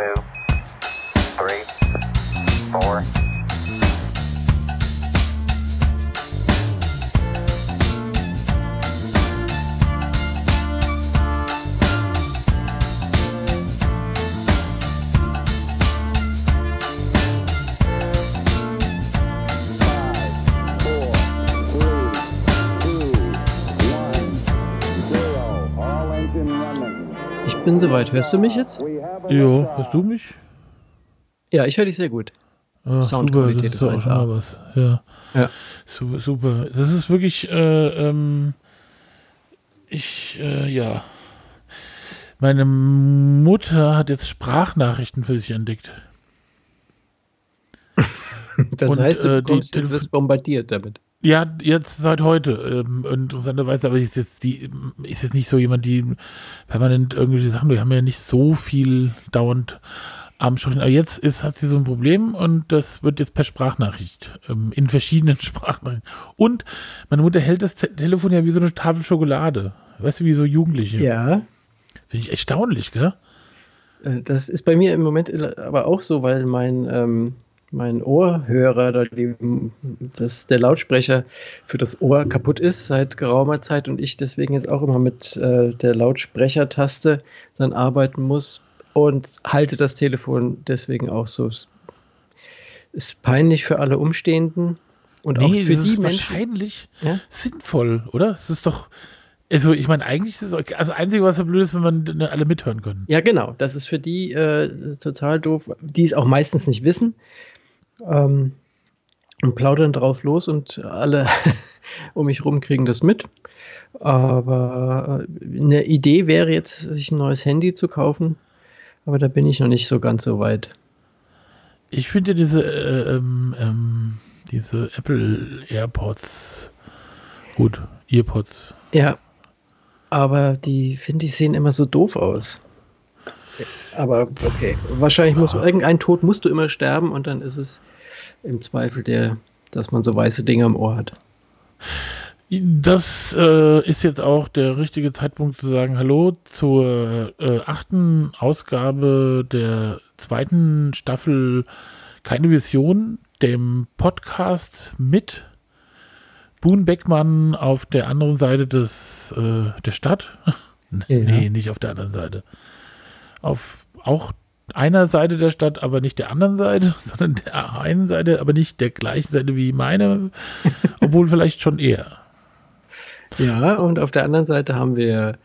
two, Ich bin soweit. Hörst du mich jetzt? Jo, hörst du mich? Ja, ich höre dich sehr gut. Ah, Soundqualität ist ja auch 1A. schon mal was. Ja. Ja. Super, super. Das ist wirklich, äh, ähm, ich, äh, ja. Meine Mutter hat jetzt Sprachnachrichten für sich entdeckt. Das Und, heißt, du, äh, kommst, du wirst bombardiert damit. Ja, jetzt seit heute. Ähm, interessanterweise, aber ist jetzt die, ist jetzt nicht so jemand, die permanent irgendwelche Sachen, wir haben ja nicht so viel dauernd am Sprechen. Aber jetzt ist, hat sie so ein Problem und das wird jetzt per Sprachnachricht, ähm, in verschiedenen Sprachnachrichten. Und meine Mutter hält das Te Telefon ja wie so eine Tafel Schokolade. Weißt du, wie so Jugendliche. Ja, Finde ich erstaunlich, gell? äh, das ist bei mir im Moment aber auch so, weil mein, ähm, mein Ohrhörer, da die, das, der Lautsprecher für das Ohr kaputt ist seit geraumer Zeit und ich deswegen jetzt auch immer mit äh, der Lautsprechertaste dann arbeiten muss und halte das Telefon deswegen auch so. Es Ist peinlich für alle Umstehenden und auch Nee, für das die ist Menschen. wahrscheinlich Ja? sinnvoll, oder? Es ist doch, also ich meine, eigentlich ist es, also das Einzige, was ja blöd ist, wenn man alle mithören können. Ja, genau. Das ist für die äh, total doof, die es auch meistens nicht wissen. Ähm, und plaudern drauf los und alle um mich rum kriegen das mit. Aber äh, eine Idee wäre jetzt, sich ein neues Handy zu kaufen. Aber da bin ich noch nicht so ganz so weit. Ich finde diese, äh, ähm, ähm, diese Apple AirPods gut, Earpods. Ja. Aber die, finde ich, sehen immer so doof aus. Aber okay. Wahrscheinlich muss irgendein Tod musst du immer sterben und dann ist es im Zweifel der, dass man so weiße Dinge im Ohr hat. Das äh, ist jetzt auch der richtige Zeitpunkt zu sagen, hallo zur äh, achten Ausgabe der zweiten Staffel Keine Vision, dem Podcast mit Boone Beckmann auf der anderen Seite des, äh, der Stadt. Nee, nicht auf der anderen Seite. Auf auch einer Seite der Stadt, aber nicht der anderen Seite, sondern der einen Seite, aber nicht der gleichen Seite wie meine, obwohl vielleicht schon eher. Ja, und auf der anderen Seite haben wir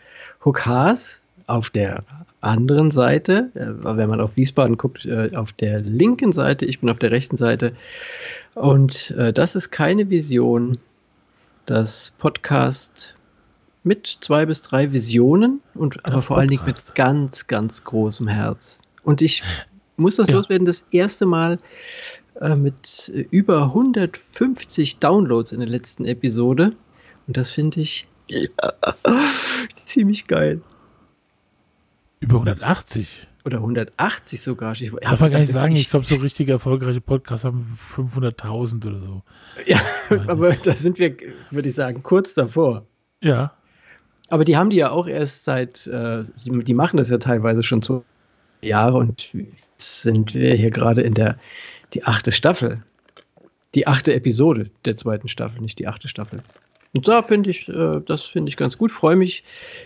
Huck Haas. Auf der anderen Seite, äh, wenn man auf Wiesbaden guckt, äh, auf der linken Seite, ich bin auf der rechten Seite. Und äh, das ist keine Vision. Das Podcast mit zwei bis drei Visionen und aber Das vor allen Dingen mit ganz, ganz großem Herz. Und ich muss das Ja. loswerden, das erste Mal äh, mit äh, über 150 Downloads in der letzten Episode. Und das finde ich ziemlich geil. Über 180. Oder 180 sogar. Ich, Darf man gar nicht sagen, ich glaube, so richtig erfolgreiche Podcasts haben 500.000 oder so. Ja, aber da sind wir, würde ich sagen, kurz davor. Ja. Aber die haben die ja auch erst seit, äh, die, machen das ja teilweise schon so Jahre und sind wir hier gerade in der die achte Staffel. Die achte Episode der zweiten Staffel, nicht die achte Staffel. Und da finde ich, äh, das finde ich ganz gut. Freue mich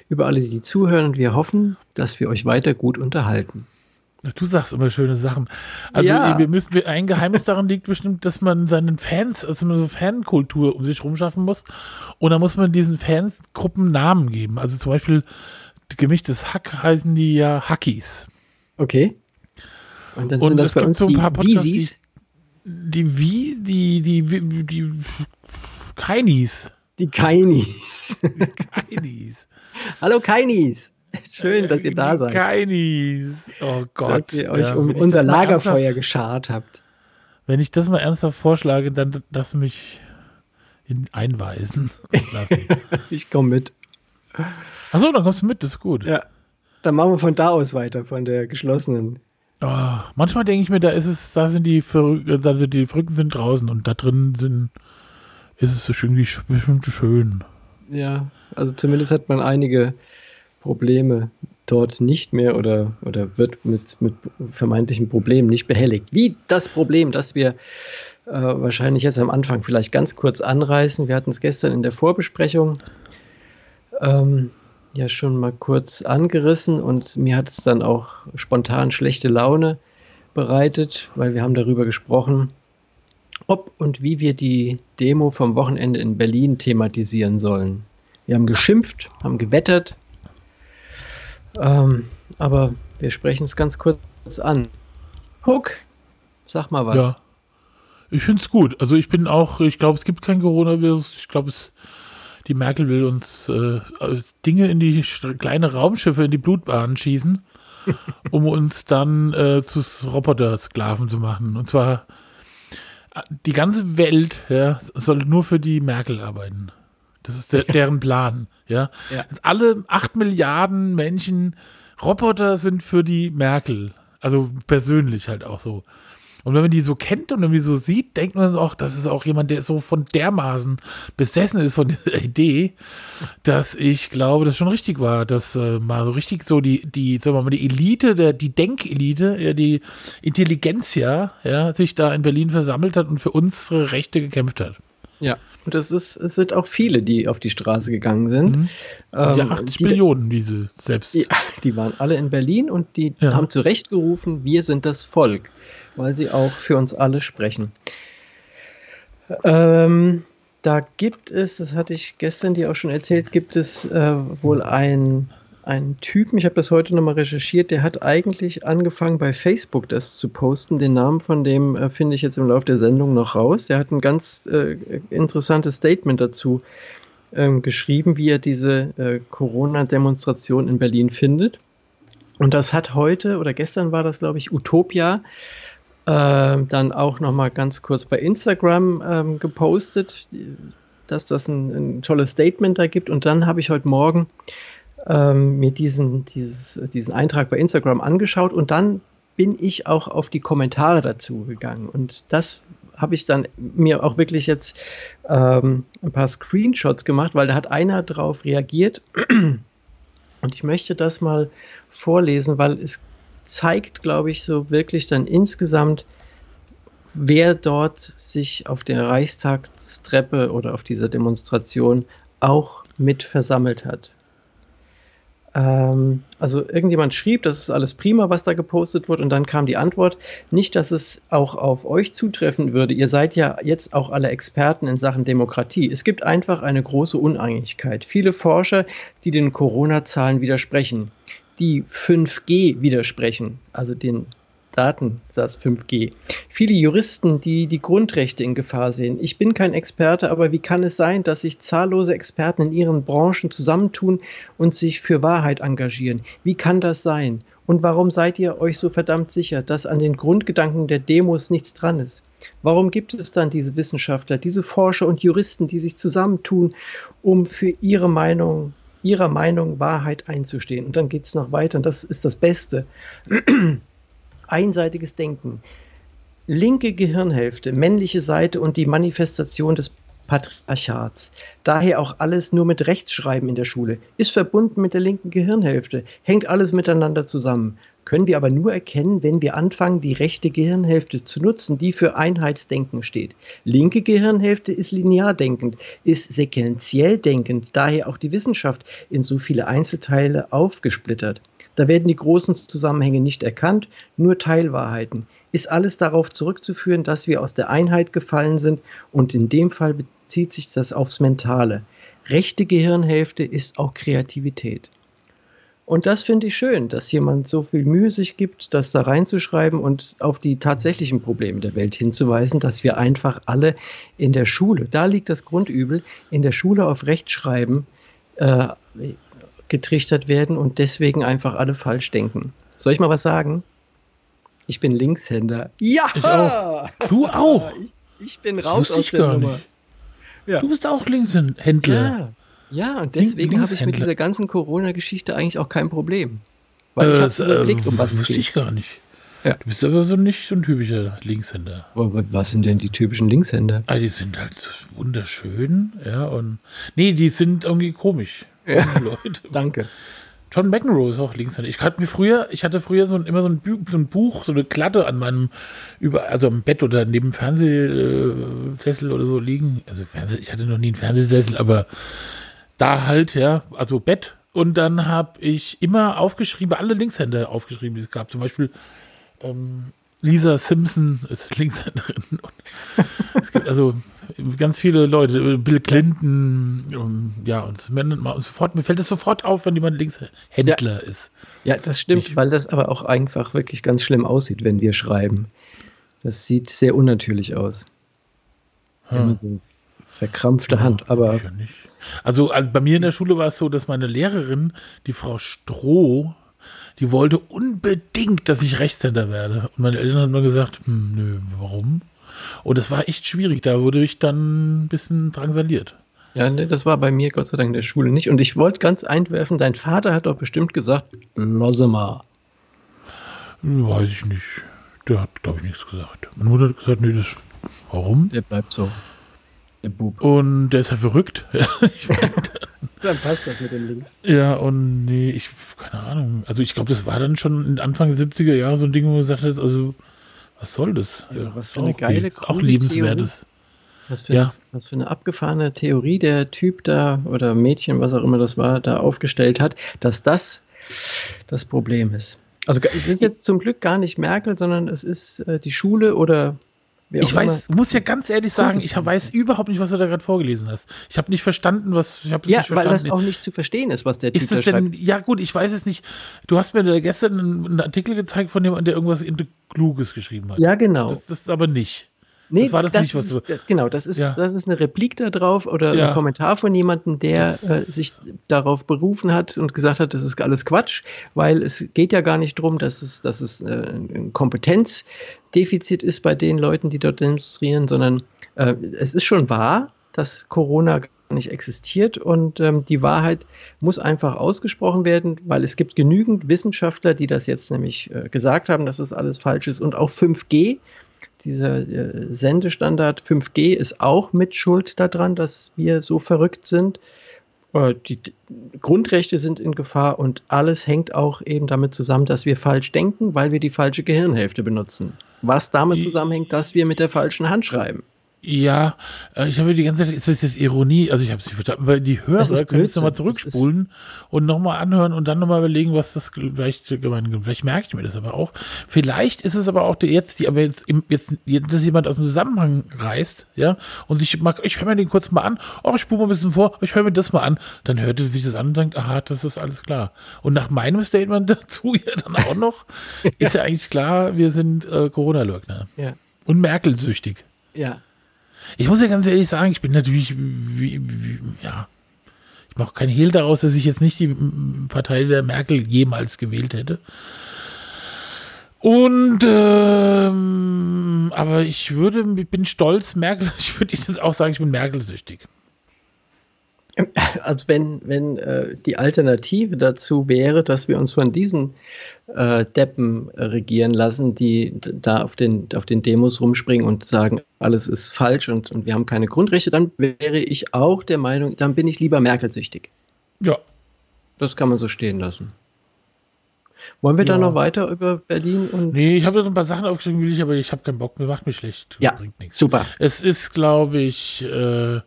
über alle, die zuhören und wir hoffen, dass wir euch weiter gut unterhalten. Du sagst immer schöne Sachen. Also Ja. wir müssen, ein Geheimnis daran liegt bestimmt, dass man seinen Fans, also so Fankultur um sich rumschaffen muss. Und da muss man diesen Fansgruppen Namen geben. Also zum Beispiel gemischtes Hack heißen die ja Hackies. Okay. Und dann Und sind das es bei gibt uns so ein die paar Podcasts, die- Die wie, die, die, die, die Keinis. die Keinis. Keinis. Hallo Keinis. Schön, dass ihr da seid. Keinis. Oh Gott. dass ihr euch Ja, um unser Lagerfeuer geschart habt. Wenn ich das mal ernsthaft vorschlage, dann darfst du mich in, einweisen lassen. Ich komme mit. Achso, dann kommst du mit, das ist gut. Ja. Dann machen wir von da aus weiter, von der geschlossenen. Oh, manchmal denke ich mir, da ist es, da sind die Verrückten, also die Verrückten sind draußen und da drin sind, ist es so schön, wie sch- bestimmt schön. Ja, also zumindest hat man einige Probleme dort nicht mehr oder, oder wird mit, mit vermeintlichen Problemen nicht behelligt. Wie das Problem, das wir äh, wahrscheinlich jetzt am Anfang vielleicht ganz kurz anreißen. Wir hatten es gestern in der Vorbesprechung ähm, ja schon mal kurz angerissen und mir hat es dann auch spontan schlechte Laune bereitet, weil wir haben darüber gesprochen, ob und wie wir die Demo vom Wochenende in Berlin thematisieren sollen. Wir haben geschimpft, haben gewettert, ähm, aber wir sprechen es ganz kurz an. Huck, sag mal was. Ja, ich finde es gut. Also ich bin auch, ich glaube, es gibt kein Coronavirus. Ich glaube, es die Merkel will uns äh, Dinge in die kleine Raumschiffe in die Blutbahn schießen, um uns dann äh, zu Roboter-Sklaven zu machen. Und zwar äh, die ganze Welt ja, soll nur für die Merkel arbeiten. Das ist der, deren Plan. Ja? ja. Alle acht Milliarden Menschen Roboter sind für die Merkel. Also persönlich halt auch so. Und wenn man die so kennt und irgendwie so sieht, denkt man auch, das ist auch jemand, der so von dermaßen besessen ist von dieser Idee, dass ich glaube, das schon richtig war, dass äh, mal so richtig so die, die, sagen wir mal, die Elite, der, die Denkelite, ja, die Intelligenzia, ja, sich da in Berlin versammelt hat und für unsere Rechte gekämpft hat. Ja, und es, ist, es sind auch viele, die auf die Straße gegangen sind. Mhm. sind ja 80 ähm, die, Millionen, diese selbst. Ja, die waren alle in Berlin und die ja. haben zu Recht gerufen, wir sind das Volk weil sie auch für uns alle sprechen. Ähm, da gibt es, das hatte ich gestern dir auch schon erzählt, gibt es äh, wohl einen, einen Typen, ich habe das heute nochmal recherchiert, der hat eigentlich angefangen bei Facebook das zu posten. Den Namen von dem äh, finde ich jetzt im Laufe der Sendung noch raus. Der hat ein ganz äh, interessantes Statement dazu ähm, geschrieben, wie er diese äh, Corona-Demonstration in Berlin findet. Und das hat heute oder gestern war das, glaube ich, Utopia äh, dann auch noch mal ganz kurz bei Instagram ähm, gepostet, dass das ein, ein, tolles Statement da gibt. Und dann habe ich heute Morgen ähm, mir diesen, dieses, diesen Eintrag bei Instagram angeschaut und dann bin ich auch auf die Kommentare dazu gegangen. Und das habe ich dann mir auch wirklich jetzt ähm, ein paar Screenshots gemacht, weil da hat einer drauf reagiert. Und ich möchte das mal vorlesen, weil es zeigt, glaube ich, so wirklich dann insgesamt, wer dort sich auf der Reichstagstreppe oder auf dieser Demonstration auch mit versammelt hat. Ähm, also irgendjemand schrieb, das ist alles prima, was da gepostet wurde, und dann kam die Antwort, nicht, dass es auch auf euch zutreffen würde. Ihr seid ja jetzt auch alle Experten in Sachen Demokratie. Es gibt einfach eine große Uneinigkeit. Viele Forscher, die den Corona-Zahlen widersprechen die 5G widersprechen, also den Datensatz 5G. Viele Juristen, die die Grundrechte in Gefahr sehen. Ich bin kein Experte, aber wie kann es sein, dass sich zahllose Experten in ihren Branchen zusammentun und sich für Wahrheit engagieren? Wie kann das sein? Und warum seid ihr euch so verdammt sicher, dass an den Grundgedanken der Demos nichts dran ist? Warum gibt es dann diese Wissenschaftler, diese Forscher und Juristen, die sich zusammentun, um für ihre Meinung ihrer Meinung Wahrheit einzustehen. Und dann geht es noch weiter, und das ist das Beste. Einseitiges Denken. Linke Gehirnhälfte, männliche Seite und die Manifestation des Patriarchats. Daher auch alles nur mit Rechtschreiben in der Schule. Ist verbunden mit der linken Gehirnhälfte. Hängt alles miteinander zusammen können wir aber nur erkennen, wenn wir anfangen, die rechte Gehirnhälfte zu nutzen, die für Einheitsdenken steht. Linke Gehirnhälfte ist linear denkend, ist sequenziell denkend, daher auch die Wissenschaft in so viele Einzelteile aufgesplittert. Da werden die großen Zusammenhänge nicht erkannt, nur Teilwahrheiten. Ist alles darauf zurückzuführen, dass wir aus der Einheit gefallen sind und in dem Fall bezieht sich das aufs Mentale. Rechte Gehirnhälfte ist auch Kreativität. Und das finde ich schön, dass jemand so viel Mühe sich gibt, das da reinzuschreiben und auf die tatsächlichen Probleme der Welt hinzuweisen, dass wir einfach alle in der Schule, da liegt das Grundübel, in der Schule auf Rechtschreiben äh, getrichtert werden und deswegen einfach alle falsch denken. Soll ich mal was sagen? Ich bin Linkshänder. Ja! Ich auch. Du auch? Ich, ich bin raus aus der Nummer. Ja. Du bist auch Linkshändler. Ja. Ja, und deswegen habe ich mit dieser ganzen Corona-Geschichte eigentlich auch kein Problem. Weil äh, ich habe es überblickt, um was es geht. ich gar nicht. Ja. Du bist aber so nicht so ein typischer Linkshänder. Was sind denn die typischen Linkshänder? Ah, die sind halt wunderschön, ja, und nee, die sind irgendwie komisch. Ja. Leute. Danke. John McEnroe ist auch Linkshänder. Ich hatte mir früher, ich hatte früher so ein, immer so ein, Buch, so ein Buch, so eine Klatte an meinem über, also am Bett oder neben Fernsehsessel oder so liegen. Also Fernseh, ich hatte noch nie einen Fernsehsessel, aber da halt, ja, also Bett. Und dann habe ich immer aufgeschrieben, alle Linkshänder aufgeschrieben, die es gab. Zum Beispiel ähm, Lisa Simpson ist Linkshänderin. Und es gibt also ganz viele Leute, Bill Clinton, um, ja, und, und sofort, mir fällt es sofort auf, wenn jemand Linkshändler ja. ist. Ja, das stimmt, ich, weil das aber auch einfach wirklich ganz schlimm aussieht, wenn wir schreiben. Das sieht sehr unnatürlich aus. Hm. Immer so verkrampfte ja, Hand, aber. Ja also, also bei mir in der Schule war es so, dass meine Lehrerin, die Frau Stroh, die wollte unbedingt, dass ich Rechtshänder werde. Und meine Eltern haben mir gesagt, hm, nö, warum? Und das war echt schwierig. Da wurde ich dann ein bisschen drangsaliert. Ja, nee, das war bei mir Gott sei Dank in der Schule nicht. Und ich wollte ganz einwerfen, dein Vater hat doch bestimmt gesagt, lasse mal. Weiß ich nicht. Der hat, glaube ich, nichts gesagt. Meine Mutter hat gesagt, nee, das, warum? Der bleibt so. Der Bub. Und der ist ja verrückt. dann passt das mit den Links. Ja, und nee, ich, keine Ahnung. Also ich glaube, das war dann schon Anfang der 70er Jahre so ein Ding, wo man gesagt hat, also was soll das? Ja, was für eine geile, okay. auch liebenswertes. Was für, ja. was für eine abgefahrene Theorie der Typ da oder Mädchen, was auch immer das war, da aufgestellt hat, dass das das Problem ist. Also es ist jetzt zum Glück gar nicht Merkel, sondern es ist äh, die Schule oder ich weiß, muss ja ganz ehrlich sagen, ich weiß überhaupt nicht, was du da gerade vorgelesen hast. Ich habe nicht verstanden, was ich habe Ja, nicht verstanden. weil das auch nicht zu verstehen ist, was der Typ ist das denn, schreibt. Ja gut, ich weiß es nicht. Du hast mir da gestern einen, Artikel gezeigt von jemandem, der irgendwas Kluges geschrieben hat. Ja, genau. Das, das ist aber nicht. Nee, das war das, das nicht, was du. Ist, genau, das ist, ja. das ist eine Replik da drauf oder ja. ein Kommentar von jemandem, der äh, sich darauf berufen hat und gesagt hat, das ist alles Quatsch, weil es geht ja gar nicht darum, dass es, dass es äh, ein Kompetenzdefizit ist bei den Leuten, die dort demonstrieren, sondern äh, es ist schon wahr, dass Corona gar nicht existiert und ähm, die Wahrheit muss einfach ausgesprochen werden, weil es gibt genügend Wissenschaftler, die das jetzt nämlich äh, gesagt haben, dass es das alles falsch ist und auch 5G dieser äh, Sendestandard 5G ist auch mit Schuld daran, dass wir so verrückt sind. Äh, die Grundrechte sind in Gefahr und alles hängt auch eben damit zusammen, dass wir falsch denken, weil wir die falsche Gehirnhälfte benutzen. Was damit zusammenhängt, dass wir mit der falschen Hand schreiben. Ja, äh, ich habe die ganze Zeit, ist das jetzt Ironie? Also ich habe es nicht verstanden, weil die Hörer können jetzt nochmal zurückspulen und nochmal anhören und dann nochmal überlegen, was das vielleicht gemeint Vielleicht merke ich mir das aber auch. Vielleicht ist es aber auch der jetzt, die, aber jetzt, jetzt, dass jemand aus dem Zusammenhang reißt, ja, und ich mag, ich höre mir den kurz mal an, oh, ich spule mal ein bisschen vor, ich höre mir das mal an, dann hört er sich das an und denkt, aha, das ist alles klar. Und nach meinem Statement dazu ja dann auch noch, ist ja eigentlich klar, wir sind äh, Corona-Leugner. Ja. Und Merkel-süchtig. Ja. Ich muss ja ganz ehrlich sagen, ich bin natürlich, wie, wie, ja, ich mache kein Hehl daraus, dass ich jetzt nicht die Partei der Merkel jemals gewählt hätte. Und ähm, aber ich würde, ich bin stolz, Merkel, ich würde jetzt auch sagen, ich bin Merkel-süchtig. Also wenn, wenn äh, die Alternative dazu wäre, dass wir uns von diesen äh, Deppen regieren lassen, die da auf den, auf den Demos rumspringen und sagen, alles ist falsch und, und wir haben keine Grundrechte, dann wäre ich auch der Meinung, dann bin ich lieber Merkel-süchtig. Ja. Das kann man so stehen lassen. Wollen wir ja. da noch weiter über Berlin und. Nee, ich habe so ein paar Sachen aufgeschrieben, will ich, aber ich habe keinen Bock, mir macht mich schlecht. Ja, bringt nichts. Super. Es ist, glaube ich, äh,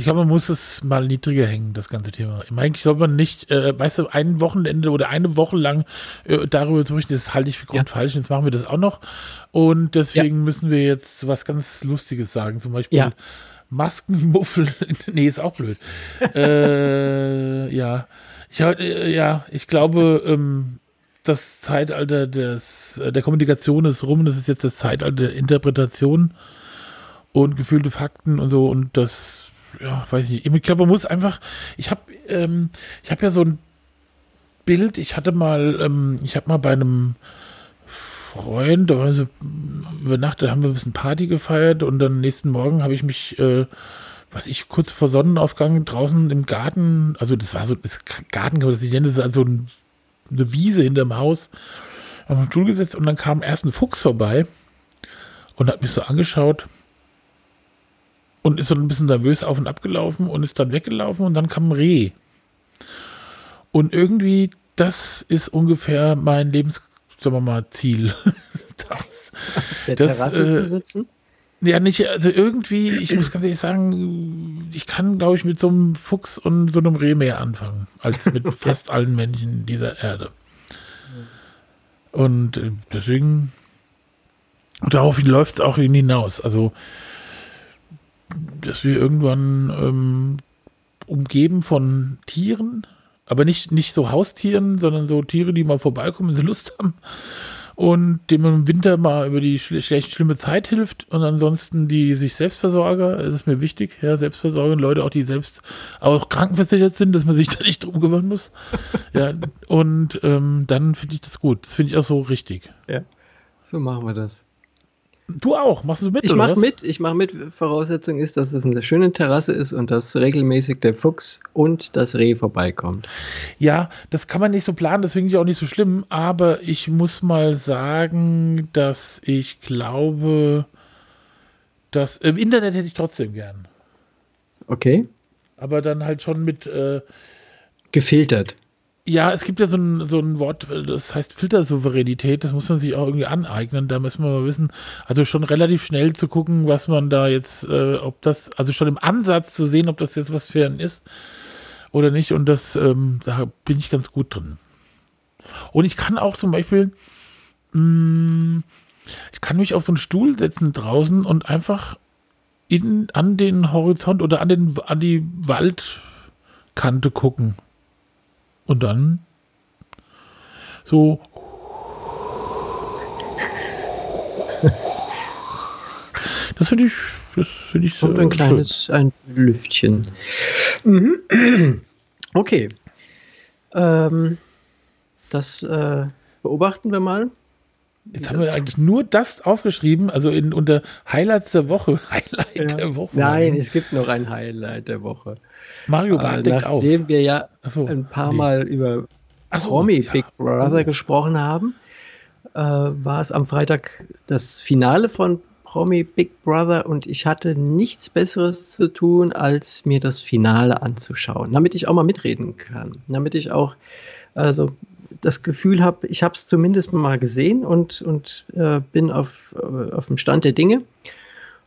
ich glaube, man muss es mal niedriger hängen, das ganze Thema. Eigentlich soll man nicht, äh, weißt du, ein Wochenende oder eine Woche lang äh, darüber zu berichten, das halte ich für grundfalsch. Ja. Jetzt machen wir das auch noch. Und deswegen ja. müssen wir jetzt was ganz Lustiges sagen. Zum Beispiel. Ja. Maskenmuffel, nee, ist auch blöd. äh, ja, ich, äh, ja, ich glaube, ähm, das Zeitalter des, der Kommunikation ist rum, das ist jetzt das Zeitalter der Interpretation und gefühlte Fakten und so und das, ja, weiß ich nicht. Ich glaube, man muss einfach, ich habe ähm, ich habe ja so ein Bild, ich hatte mal, ähm, ich habe mal bei einem Freund, da war so, über Nacht, da haben wir ein bisschen Party gefeiert und dann nächsten Morgen habe ich mich, äh, was ich kurz vor Sonnenaufgang draußen im Garten, also das war so, das Garten das nicht nennen, das ist also ein eine Wiese hinterm Haus auf den Stuhl gesetzt und dann kam erst ein Fuchs vorbei und hat mich so angeschaut und ist so ein bisschen nervös auf und ab gelaufen und ist dann weggelaufen und dann kam ein Reh. Und irgendwie das ist ungefähr mein Lebens, sagen wir mal, Ziel. das, Der Das, Terrasse äh, zu sitzen? ja, nicht, also irgendwie, ich muss ganz ehrlich sagen, ich kann, glaube ich, mit so einem Fuchs und so einem Reh mehr anfangen, als mit fast allen Menschen dieser Erde. Und äh, deswegen, darauf läuft es auch hinaus. Also, dass wir irgendwann ähm, umgeben von Tieren, aber nicht, nicht so Haustieren, sondern so Tiere, die mal vorbeikommen, wenn sie Lust haben und dem im Winter mal über die schle schlecht schlimme Zeit hilft und ansonsten die sich Selbstversorger, es ist mir wichtig, ja, Selbstversorger, Leute auch, die selbst auch krankenversichert sind, dass man sich da nicht drum kümmern muss. ja, und ähm, dann finde ich das gut. Das finde ich auch so richtig. Ja. So machen wir das. Du auch, machst du mit? Ich mache mit, ich mache mit. Voraussetzung ist, dass es eine schöne Terrasse ist und dass regelmäßig der Fuchs und das Reh vorbeikommt. Ja, das kann man nicht so planen, das finde ich auch nicht so schlimm, aber ich muss mal sagen, dass ich glaube, dass im Internet hätte ich trotzdem gern. Okay? Aber dann halt schon mit, äh, Gefiltert. Ja, es gibt ja so ein, so ein Wort, das heißt Filtersouveränität, das muss man sich auch irgendwie aneignen, da müssen wir mal wissen, also schon relativ schnell zu gucken, was man da jetzt, äh, ob das, also schon im Ansatz zu sehen, ob das jetzt was für einen ist oder nicht und das, ähm, da bin ich ganz gut drin. Und ich kann auch zum Beispiel, mh, ich kann mich auf so einen Stuhl setzen draußen und einfach in, an den Horizont oder an, den, an die Waldkante gucken. Und dann so. Das finde ich, das finde ich Und äh, ein schön. kleines ein Lüftchen. Mhm. Okay. Ähm, das äh, beobachten wir mal. Jetzt haben wir eigentlich nur das aufgeschrieben, also in, unter Highlights der Woche. Highlight Ja. der Woche. Nein, es gibt noch ein Highlight der Woche. Mario Äh, Barth deckt auf. nachdem wir ja so, ein paar nee. Mal über Ach so, Promi ja. Big Brother gesprochen haben, äh, war es am Freitag das Finale von Promi Big Brother und ich hatte nichts Besseres zu tun, als mir das Finale anzuschauen, damit ich auch mal mitreden kann, damit ich auch also das Gefühl habe, ich habe es zumindest mal gesehen und, und äh, bin auf, äh, auf dem Stand der Dinge.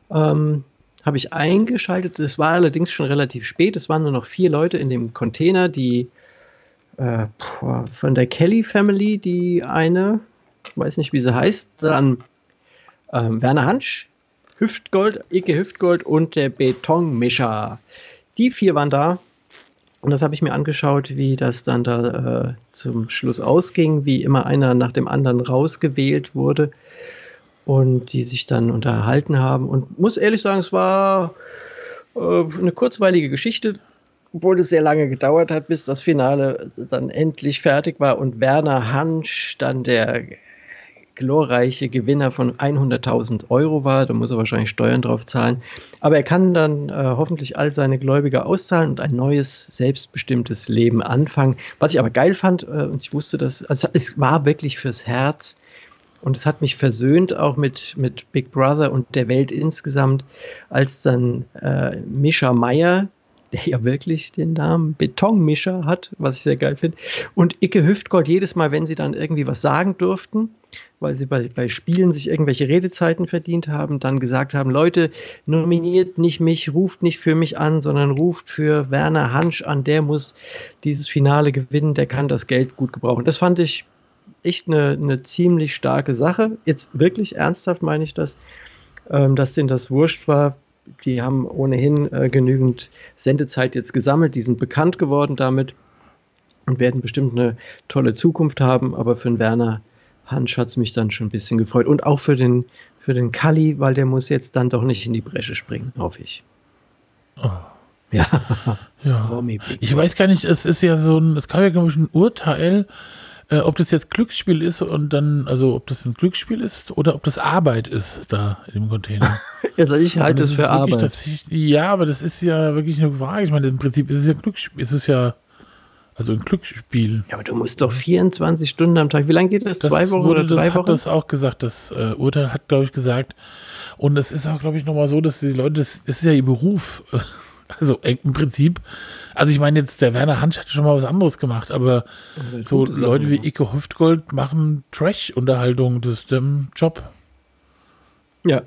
Ähm, habe ich eingeschaltet. Es war allerdings schon relativ spät. Es waren nur noch vier Leute in dem Container, die äh, von der Kelly Family, die eine, weiß nicht, wie sie heißt, dann ähm, Werner Hansch, Hüftgold, Ike Hüftgold und der Betonmischer. Die vier waren da. Und das habe ich mir angeschaut, wie das dann da äh, zum Schluss ausging, wie immer einer nach dem anderen rausgewählt wurde und die sich dann unterhalten haben. Und muss ehrlich sagen, es war äh, eine kurzweilige Geschichte, obwohl es sehr lange gedauert hat, bis das Finale dann endlich fertig war und Werner Hansch dann der glorreiche Gewinner von 100.000 Euro war. Da muss er wahrscheinlich Steuern drauf zahlen. Aber er kann dann äh, hoffentlich all seine Gläubiger auszahlen und ein neues, selbstbestimmtes Leben anfangen. Was ich aber geil fand, äh, und ich wusste das, also es war wirklich fürs Herz. Und es hat mich versöhnt auch mit, mit Big Brother und der Welt insgesamt, als dann äh, Mischa Meier, der ja wirklich den Namen Betonmischer hat, was ich sehr geil finde, und Icke Hüftgold jedes Mal, wenn sie dann irgendwie was sagen durften, weil sie bei, bei Spielen sich irgendwelche Redezeiten verdient haben, dann gesagt haben, Leute, nominiert nicht mich, ruft nicht für mich an, sondern ruft für Werner Hansch an, der muss dieses Finale gewinnen, der kann das Geld gut gebrauchen. Das fand ich echt eine, eine ziemlich starke Sache. Jetzt wirklich ernsthaft meine ich das, ähm, dass denen das wurscht war. Die haben ohnehin äh, genügend Sendezeit jetzt gesammelt, die sind bekannt geworden damit und werden bestimmt eine tolle Zukunft haben. Aber für den Werner Hansch hat es mich dann schon ein bisschen gefreut. Und auch für den, für den Kalli, weil der muss jetzt dann doch nicht in die Bresche springen, hoffe ich. Ja, Ja. Big Ich weiß gar nicht, es ist ja so ein, es kam ja, glaube ich, ein Urteil, äh, ob das jetzt Glücksspiel ist und dann, also ob das ein Glücksspiel ist oder ob das Arbeit ist da dem Container. Also ich halte das es für wirklich Arbeit. tatsächlich- Ja, aber das ist ja wirklich eine Frage. Ich meine, im Prinzip ist es ja Glücksspiel, ist es ja, also ein Glücksspiel. Ja, aber du musst doch 24 Stunden am Tag. Wie lange geht das? Das Zwei Wochen wurde, oder drei das Wochen? hat das auch gesagt, das äh, Urteil hat, glaube ich, gesagt. Und es ist auch, glaube ich, nochmal so, dass die Leute, das, das ist ja ihr Beruf. Also im Prinzip, also ich meine jetzt, der Werner Hansch hat schon mal was anderes gemacht, aber so Leute wie. Ike Hüftgold machen Trash-Unterhaltung, das ist der Job. Ja.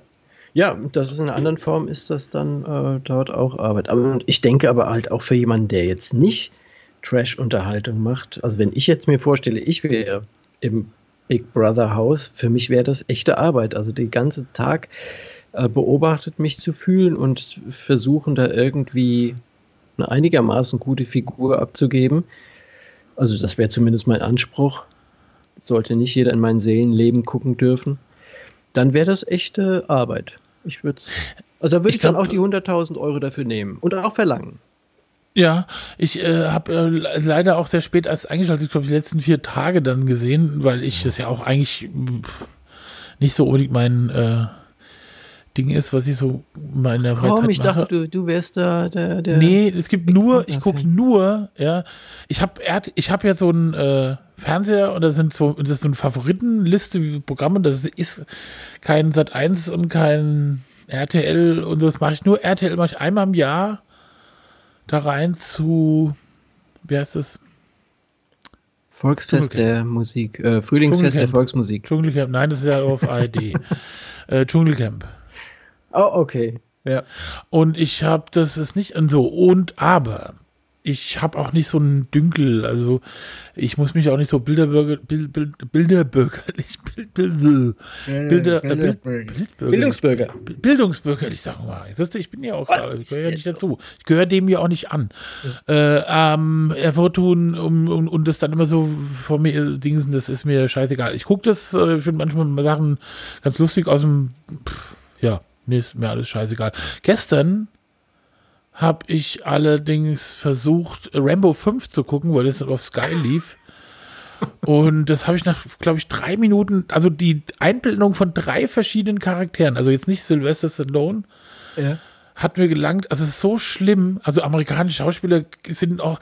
Ja, das ist in einer anderen Form, ist das dann äh, dort auch Arbeit. Aber ich denke aber halt auch für jemanden, der jetzt nicht Trash-Unterhaltung macht, also wenn ich jetzt mir vorstelle, ich wäre im Big Brother Haus, für mich wäre das echte Arbeit. Also den ganzen Tag äh, beobachtet mich zu fühlen und versuchen da irgendwie eine einigermaßen gute Figur abzugeben. Also das wäre zumindest mein Anspruch. Sollte nicht jeder in mein Seelenleben gucken dürfen. Dann wäre das echte Arbeit. Ich würde also da würde Ich ich, dann auch die 100.000 Euro dafür nehmen und auch verlangen. Ja, ich äh, habe äh, le- leider auch sehr spät als eingeschaltet, ich glaube die letzten vier Tage dann gesehen, weil ich das ja auch eigentlich nicht so unbedingt mein äh, Ding ist, was ich so in meiner Freizeit Komm, ich mache. dachte, du, du wärst da der, der Nee, es gibt nur, ich gucke nur, ja. Ich habe ich hab ja so einen äh, Fernseher und da sind so, das ist so eine Favoritenliste wie Programme, das ist kein Sat 1 und kein RTL und so, das mache ich nur. RTL mache ich einmal im Jahr da rein zu, wie heißt das? Volksfest der Musik, äh, Frühlingsfest der. Volksmusik. Dschungelcamp, nein, das ist ja auf ARD. äh, Dschungelcamp. Oh, okay. Ja. Und ich habe, das ist nicht und so. Und aber, ich habe auch nicht so einen Dünkel. Also, ich muss mich auch nicht so Bilderbürger, Bild, Bild, Bilderbürgerlich, Bild, Bild, Bilder, äh, Bild, Bildungsbürger. Bildungsbürgerlich, sagen wir mal. Du, ich bin ja auch, äh, ich gehöre ja nicht dazu. Ich gehöre dem ja auch nicht an. Äh, ähm, hervortun um, um, und das dann immer so vor mir Dingsen, das ist mir scheißegal. Ich gucke das, äh, ich finde manchmal mal Sachen ganz lustig aus dem, pff, ja, mir ist mir alles scheißegal. Gestern habe ich allerdings versucht, Rambo 5 zu gucken, weil das auf Sky lief. Und das habe ich nach, glaube ich, drei Minuten, also die Einbildung von drei verschiedenen Charakteren, also jetzt nicht Sylvester Stallone, Ja. hat mir gelangt, also es ist so schlimm, also amerikanische Schauspieler sind auch,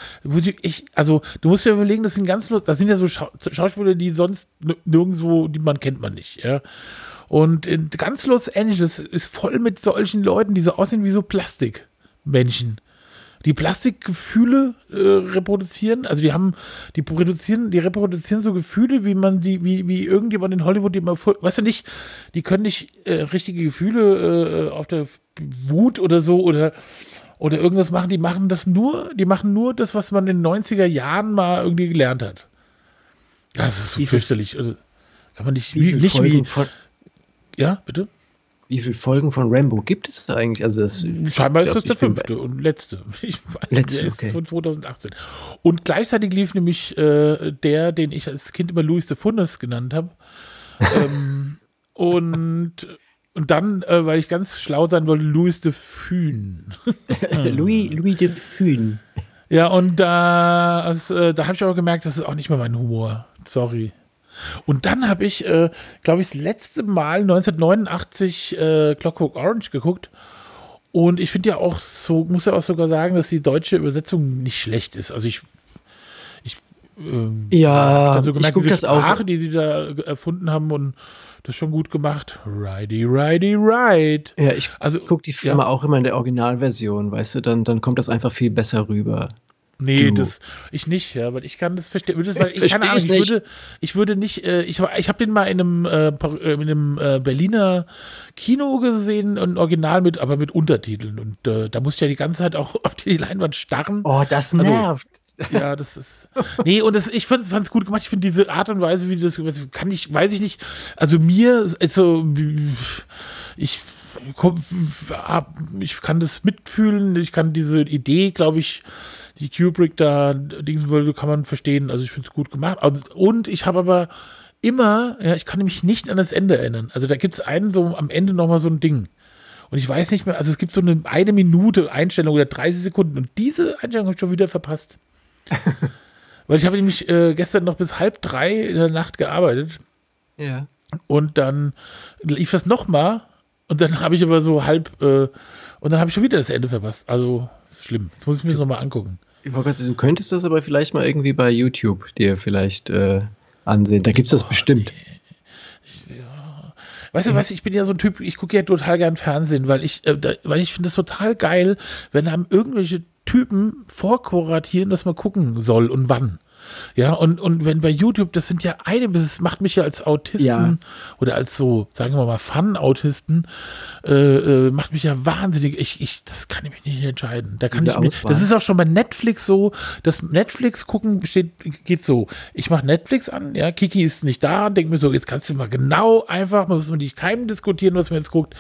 ich, also du musst dir überlegen, das sind ganz, das sind ja so Schau Schauspieler, die sonst nirgendwo, die man kennt man nicht, ja. Und in ganz Los Angeles ist voll mit solchen Leuten, die so aussehen wie so Plastikmenschen. Die Plastikgefühle äh, reproduzieren, also die haben, die produzieren, die reproduzieren so Gefühle, wie man die, wie, wie irgendjemand in Hollywood, die immer, voll- weißt du nicht, die können nicht äh, richtige Gefühle äh, auf der Wut oder so oder oder irgendwas machen, die machen das nur, die machen nur das, was man in den 90er Jahren mal irgendwie gelernt hat. Das ist so fürchterlich. Also, kann man nicht, Wie, nicht Folgen wie, von, ja, bitte? wie viele Folgen von Rambo gibt es eigentlich? Also das, Scheinbar ist das glaub, der fünfte und letzte. Ich weiß Letzte, der ist okay. von 2018. Und gleichzeitig lief nämlich äh, der, den ich als Kind immer Louis de Funès genannt habe. ähm, und, und dann, äh, weil ich ganz schlau sein wollte, Louis de Fühn. Louis, Louis de Fühn. Ja, und da, also, äh, da habe ich aber gemerkt, das ist auch nicht mehr mein Humor. Sorry. Und dann habe ich, äh, glaube ich, das letzte Mal 1989 äh, Clockwork Orange geguckt. Und ich finde ja auch so, muss ja auch sogar sagen, dass die deutsche Übersetzung nicht schlecht ist. Also ich, ich ähm, Ja, so ich gemerkt, guck diese das auch. Sprache, die sie da erfunden haben und das schon gut gemacht. Righty, righty, right. Ja, ich Also, gucke die Filme auch immer in der Originalversion, weißt du, dann, dann kommt das einfach viel besser rüber. Nee, Du. das ich nicht, ja, weil ich kann das verstehen. Das, weil ich, Versteh keine Ahnung, ich ich nicht. würde, ich würde nicht, äh, ich, ich habe den mal in einem, äh, äh, in einem äh, Berliner Kino gesehen, ein Original mit, aber mit Untertiteln. Und äh, da musste ich ja die ganze Zeit auch auf die Leinwand starren. Oh, das Also- nervt. Ja, das ist. Nee, und das, ich fand es gut gemacht. Ich finde diese Art und Weise, wie das kann ich, weiß ich nicht. Also mir, also ich ich kann das mitfühlen. Ich kann diese Idee, glaube ich, die Kubrick da diesen wollte, kann man verstehen. Also ich finde es gut gemacht. Also, und ich habe aber immer, ja, ich kann mich nicht an das Ende erinnern. Also da gibt es einen so am Ende nochmal so ein Ding. Und ich weiß nicht mehr, also es gibt so eine eine Minute Einstellung oder 30 Sekunden und diese Einstellung habe ich schon wieder verpasst. Weil ich habe nämlich äh, gestern noch bis halb drei in der Nacht gearbeitet Ja. und dann lief das nochmal und dann habe ich aber so halb äh, und dann habe ich schon wieder das Ende verpasst. Also schlimm. Jetzt muss ich mir das nochmal angucken. Ich Du könntest das aber vielleicht mal irgendwie bei YouTube dir vielleicht äh, ansehen. Da gibt es das bestimmt. Weißt du was, ich bin ja so ein Typ, ich gucke ja total gern Fernsehen, weil ich, äh, da, weil ich finde es total geil, wenn einem irgendwelche Typen vorkuratieren, dass man gucken soll und wann. Ja, und, und wenn bei YouTube, das sind ja eine, das macht mich ja als Autisten Ja. oder als so, sagen wir mal, Fun-Autisten, äh, äh, macht mich ja wahnsinnig. Ich, ich, das kann ich mich nicht entscheiden. Da kann ich Auswahl. das ist auch schon bei Netflix so, das Netflix gucken besteht, geht so. Ich mache Netflix an, ja, Kiki ist nicht da, denk mir so, jetzt kannst du mal genau einfach, muss man nicht keinem diskutieren, was man jetzt guckt.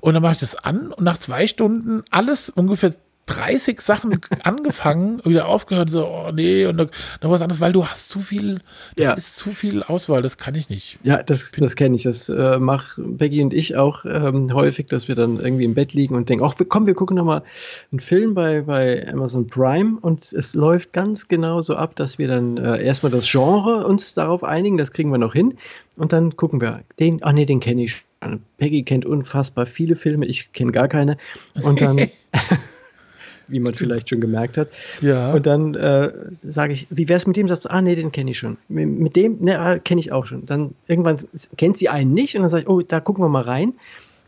Und dann mache ich das an und nach zwei Stunden alles ungefähr 30 Sachen angefangen, wieder aufgehört, so, oh nee, und noch, noch was anderes, weil du hast zu viel, das Ja. ist zu viel Auswahl, das kann ich nicht. Ja, das, das kenne ich. Das äh, machen Becky und ich auch ähm, häufig, dass wir dann irgendwie im Bett liegen und denken, ach, komm, wir gucken nochmal einen Film bei, bei Amazon Prime und es läuft ganz genau so ab, dass wir dann äh, erstmal das Genre uns darauf einigen, das kriegen wir noch hin und dann gucken wir, den, ach nee, den kenne ich schon. Peggy kennt unfassbar viele Filme, ich kenne gar keine und dann, wie man vielleicht schon gemerkt hat, Ja. und dann äh, sage ich, wie wär's mit dem Satz? Ah, nee, den kenne ich schon. Mit, dem, ne, ah, kenne ich auch schon. Dann irgendwann kennt sie einen nicht und dann sage ich, oh, da gucken wir mal rein.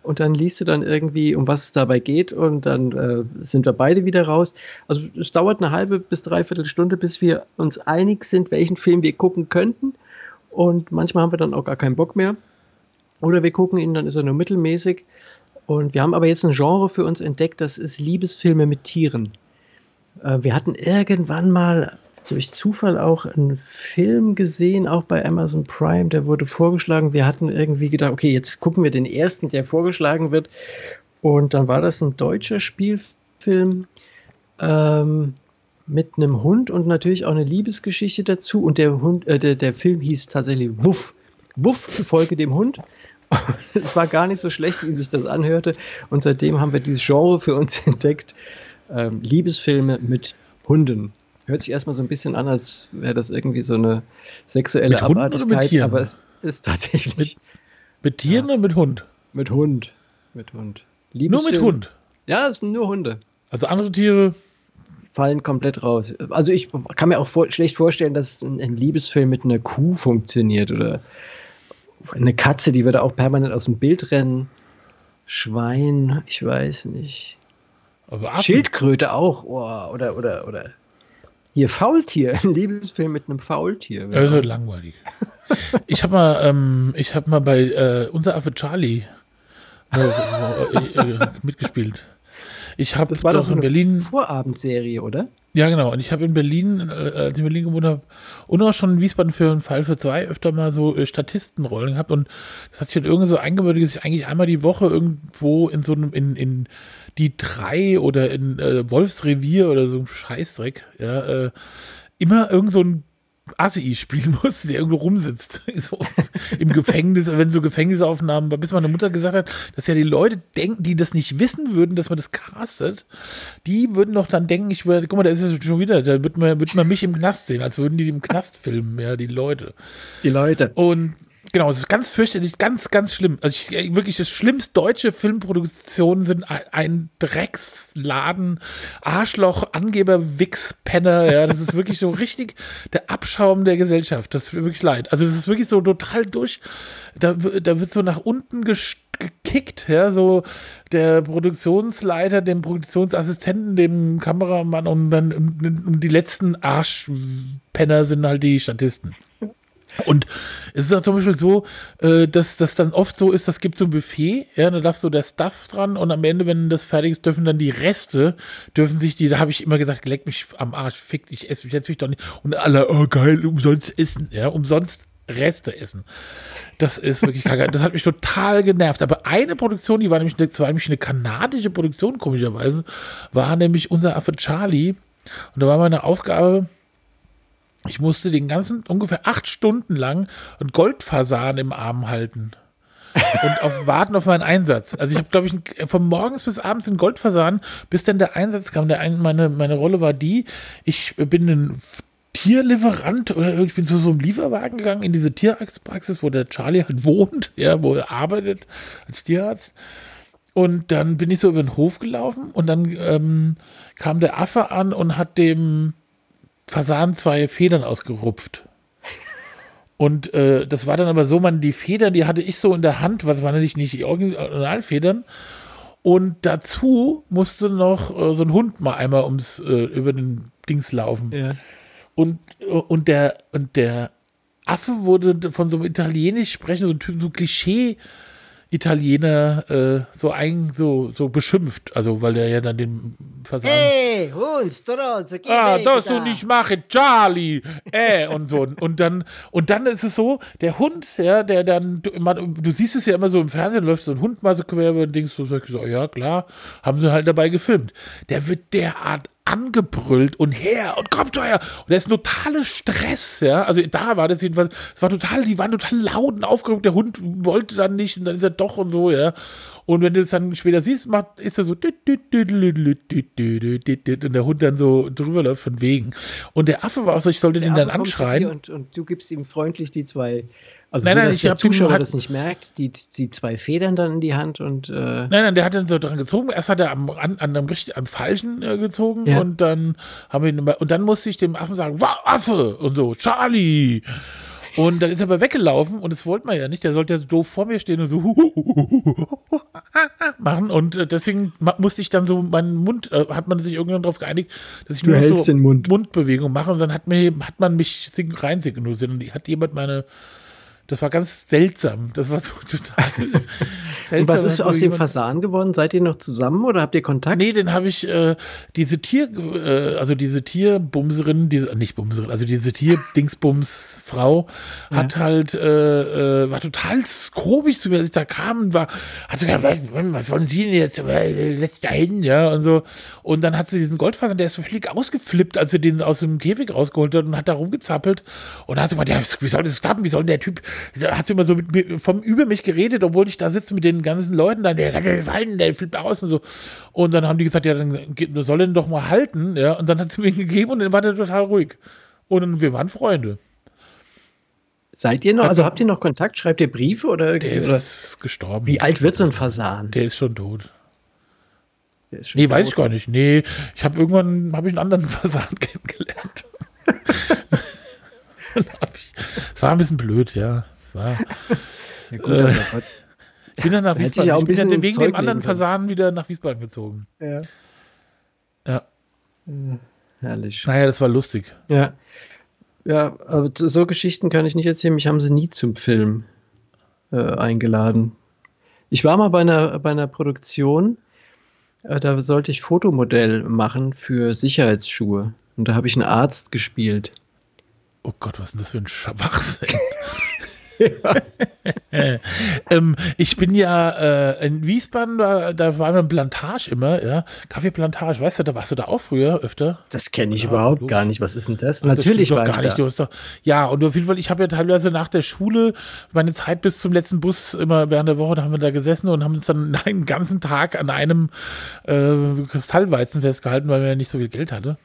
Und dann liest du dann irgendwie, um was es dabei geht und dann äh, sind wir beide wieder raus. Also es dauert eine halbe bis dreiviertel Stunde, bis wir uns einig sind, welchen Film wir gucken könnten. Und manchmal haben wir dann auch gar keinen Bock mehr. Oder wir gucken ihn, dann ist er nur mittelmäßig. Und wir haben aber jetzt ein Genre für uns entdeckt, das ist Liebesfilme mit Tieren. Äh, wir hatten irgendwann mal durch Zufall auch einen Film gesehen, auch bei Amazon Prime, der wurde vorgeschlagen. Wir hatten irgendwie gedacht, okay, jetzt gucken wir den ersten, der vorgeschlagen wird. Und dann war das ein deutscher Spielfilm ähm, mit einem Hund und natürlich auch eine Liebesgeschichte dazu. Und der Hund, äh, der, der Film hieß tatsächlich Wuff. Wuff, folge dem Hund. Es war gar nicht so schlecht, wie sich das anhörte. Und seitdem haben wir dieses Genre für uns entdeckt. Ähm, Liebesfilme mit Hunden. Hört sich erstmal so ein bisschen an, als wäre das irgendwie so eine sexuelle Mit Hunden oder mit Abartigkeit, Tieren? aber es ist tatsächlich Mit Tieren oder mit Hund? mit Hund. Mit Hund. Nur mit Hund. Ja, es sind nur Hunde. Also andere Tiere, fallen komplett raus. Also ich kann mir auch vor, schlecht vorstellen, dass ein, ein Liebesfilm mit einer Kuh funktioniert oder eine Katze, die würde auch permanent aus dem Bild rennen. Schwein, ich weiß nicht. Schildkröte auch, oh, oder oder oder hier Faultier, ein Liebesfilm mit einem Faultier. Also langweilig. Ich habe mal, ähm, ich habe mal bei äh, unser Affe Charlie äh, äh, äh, mitgespielt. Ich habe das war doch so in eine Berlin, Vorabendserie, oder? ja genau, und ich habe in Berlin, äh, als ich in Berlin gewohnt habe, und auch schon in Wiesbaden für einen Fall für zwei öfter mal so äh, Statistenrollen gehabt und das hat sich dann irgendwie so eingebürgert, dass ich eigentlich einmal die Woche irgendwo in so einem, in, in die drei oder in äh, Wolfsrevier oder so ein Scheißdreck, ja, äh, immer irgend so ein Assi spielen muss, der irgendwo rumsitzt. So Im Gefängnis, wenn so Gefängnisaufnahmen, bis meine Mutter gesagt hat, dass ja die Leute denken, die das nicht wissen würden, dass man das castet, die würden doch dann denken, ich würde, guck mal, da ist es schon wieder, da wird man, wird man mich im Knast sehen, als würden die im Knast filmen, ja, die Leute. Die Leute. Und genau, es ist ganz fürchterlich, ganz, ganz schlimm. Also ich, äh, wirklich das schlimmste deutsche Filmproduktionen sind ein, Drecksladen, Arschloch, Angeber, Wichs, Penner. Ja, das ist wirklich so richtig der Abschaum der Gesellschaft. Das tut mir wirklich leid. Also das ist wirklich so total durch. Da, da wird so nach unten gekickt, ja, so der Produktionsleiter, dem Produktionsassistenten, dem Kameramann und dann um, um die letzten Arschpenner sind halt die Statisten. Und es ist auch zum Beispiel so, äh, dass das dann oft so ist, das gibt so ein Buffet, ja, da darf so der Stuff dran und am Ende, wenn das fertig ist, dürfen dann die Reste, dürfen sich die, da habe ich immer gesagt, leck mich am Arsch, fick dich, ess mich, setz mich doch nicht. Und alle, oh geil, umsonst essen, ja, umsonst Reste essen. Das ist wirklich kacke. Das hat mich total genervt. Aber eine Produktion, die war nämlich, das war nämlich eine kanadische Produktion, komischerweise, war nämlich unser Affe Charlie. Und da war meine Aufgabe, ich musste den ganzen ungefähr acht Stunden lang einen Goldfasan im Arm halten. Und auf warten auf meinen Einsatz. Also ich habe, glaube ich, von morgens bis abends einen Goldfasan, bis dann der Einsatz kam. Der ein, meine, meine Rolle war die, ich bin ein Tierlieferant oder ich bin zu so einem Lieferwagen gegangen in diese Tierarztpraxis, wo der Charlie halt wohnt, ja, wo er arbeitet als Tierarzt. Und dann bin ich so über den Hof gelaufen und dann ähm, kam der Affe an und hat dem Fasan zwei Federn ausgerupft. Und äh, das war dann aber so, man, die Federn, die hatte ich so in der Hand, was waren natürlich nicht die Originalfedern. Und dazu musste noch äh, so ein Hund mal einmal ums äh, über den Dings laufen. Ja. Und, äh, und der und der Affe wurde von so einem italienisch sprechenden, so einem Typ, so Klischee Italiener äh, so ein so so beschimpft, also weil der ja dann den Fasan Ey, Hund, Stronzo, geh Ah, das da. du nicht machen, Charlie. Äh, und so. Und dann, und dann ist es so, der Hund, ja, der dann, du, man, du siehst es ja immer so im Fernsehen, läuft so ein Hund mal so quer über den Dings, so, so, ja, klar, haben sie halt dabei gefilmt. Der wird derart angebrüllt und her und kommt her. Und der ist totale Stress, ja. Also da war das jedenfalls, es war total, die waren total laut und aufgeregt. Der Hund wollte dann nicht und dann ist er doch und so, ja. Und wenn du es dann später siehst, macht, ist er so und der Hund dann so drüber läuft von wegen. Und der Affe war auch so, ich sollte den dann anschreien. Und, und du gibst ihm freundlich die zwei. Also Nein, so, nein, dass ich der Zuschauer halt- das nicht merkt, die, die zwei Federn dann in die Hand und äh, Nein, nein, der hat dann so dran gezogen. Erst hat er am, an, an einem richtig, am falschen äh, gezogen Ja. und dann haben wir ihn und dann musste ich dem Affen sagen, wow, Affe und so, Charlie. Und dann ist er aber weggelaufen und das wollte man ja nicht. Der sollte ja so doof vor mir stehen und so machen. Und äh, deswegen musste ich dann so meinen Mund, äh, hat man sich irgendwann darauf geeinigt, dass ich Du nur so Mund. Mundbewegung mache und dann hat, mir, hat man mich rein synchronisiert und hat jemand meine, das war ganz seltsam. Das war so total seltsam. Und was ist aus dem Fasan geworden? Seid ihr noch zusammen oder habt ihr Kontakt? Nee, den habe ich, äh, diese Tier, äh, also diese Tierbumserin, diese, nicht Bumserin, also diese Tierdingsbums-Frau hat halt, äh, äh, war total komisch zu mir, als ich da kam, war, hat sie gesagt, was, was wollen Sie denn jetzt, Äh, let's da hin, ja, und so. Und dann hat sie diesen Goldfaser, der ist so völlig ausgeflippt, als sie den aus dem Käfig rausgeholt hat und hat da rumgezappelt. Und dann hat sie gesagt, ja, wie soll das klappen, wie soll denn der Typ, da hat sie immer so mit mir, vom über mich geredet, obwohl ich da sitze mit den ganzen Leuten, dann, der nicht fallen, der flippt aus und so. Und dann haben die gesagt, ja, dann soll er ihn doch mal halten, ja, und dann hat sie mir ihn gegeben und dann war der total ruhig. Und wir waren Freunde. Seid ihr noch? Also noch- habt ihr noch Kontakt? Schreibt ihr Briefe oder, Der oder ist gestorben. wie alt wird so ein Fasan? Der ist schon tot. Der ist schon Nee, weiß ich tot. gar nicht. Nee, ich habe irgendwann habe ich einen anderen Fasan kennengelernt. Hab ich- Es war ein bisschen blöd, ja. War, Ja, gut, aber Gott. ich bin dann nach Wiesbaden. Ich ein bin dann wegen dem anderen. Fasan wieder nach Wiesbaden gezogen. Ja. Ja. Herrlich. Naja, das war lustig. Ja. Ja, aber so Geschichten kann ich nicht erzählen. Mich haben sie nie zum Film äh, eingeladen. Ich war mal bei einer, bei einer Produktion, äh, da sollte ich Fotomodell machen für Sicherheitsschuhe. Und da habe ich einen Arzt gespielt. Oh Gott, was ist denn das für ein Schwachsinn? ähm, ich bin ja äh, in Wiesbaden, da, da war eine Plantage immer, ja. Kaffeeplantage, weißt du, da warst du da auch früher öfter? Das kenne ich Ja, überhaupt logisch. gar nicht. Was ist denn das? Ach, das Natürlich stimmt war doch ich gar nicht. da. Du hast doch, ja, und auf jeden Fall, ich habe ja teilweise nach der Schule meine Zeit bis zum letzten Bus immer während der Woche, da haben wir da gesessen und haben uns dann einen ganzen Tag an einem äh, Kristallweizen festgehalten, weil wir ja nicht so viel Geld hatte.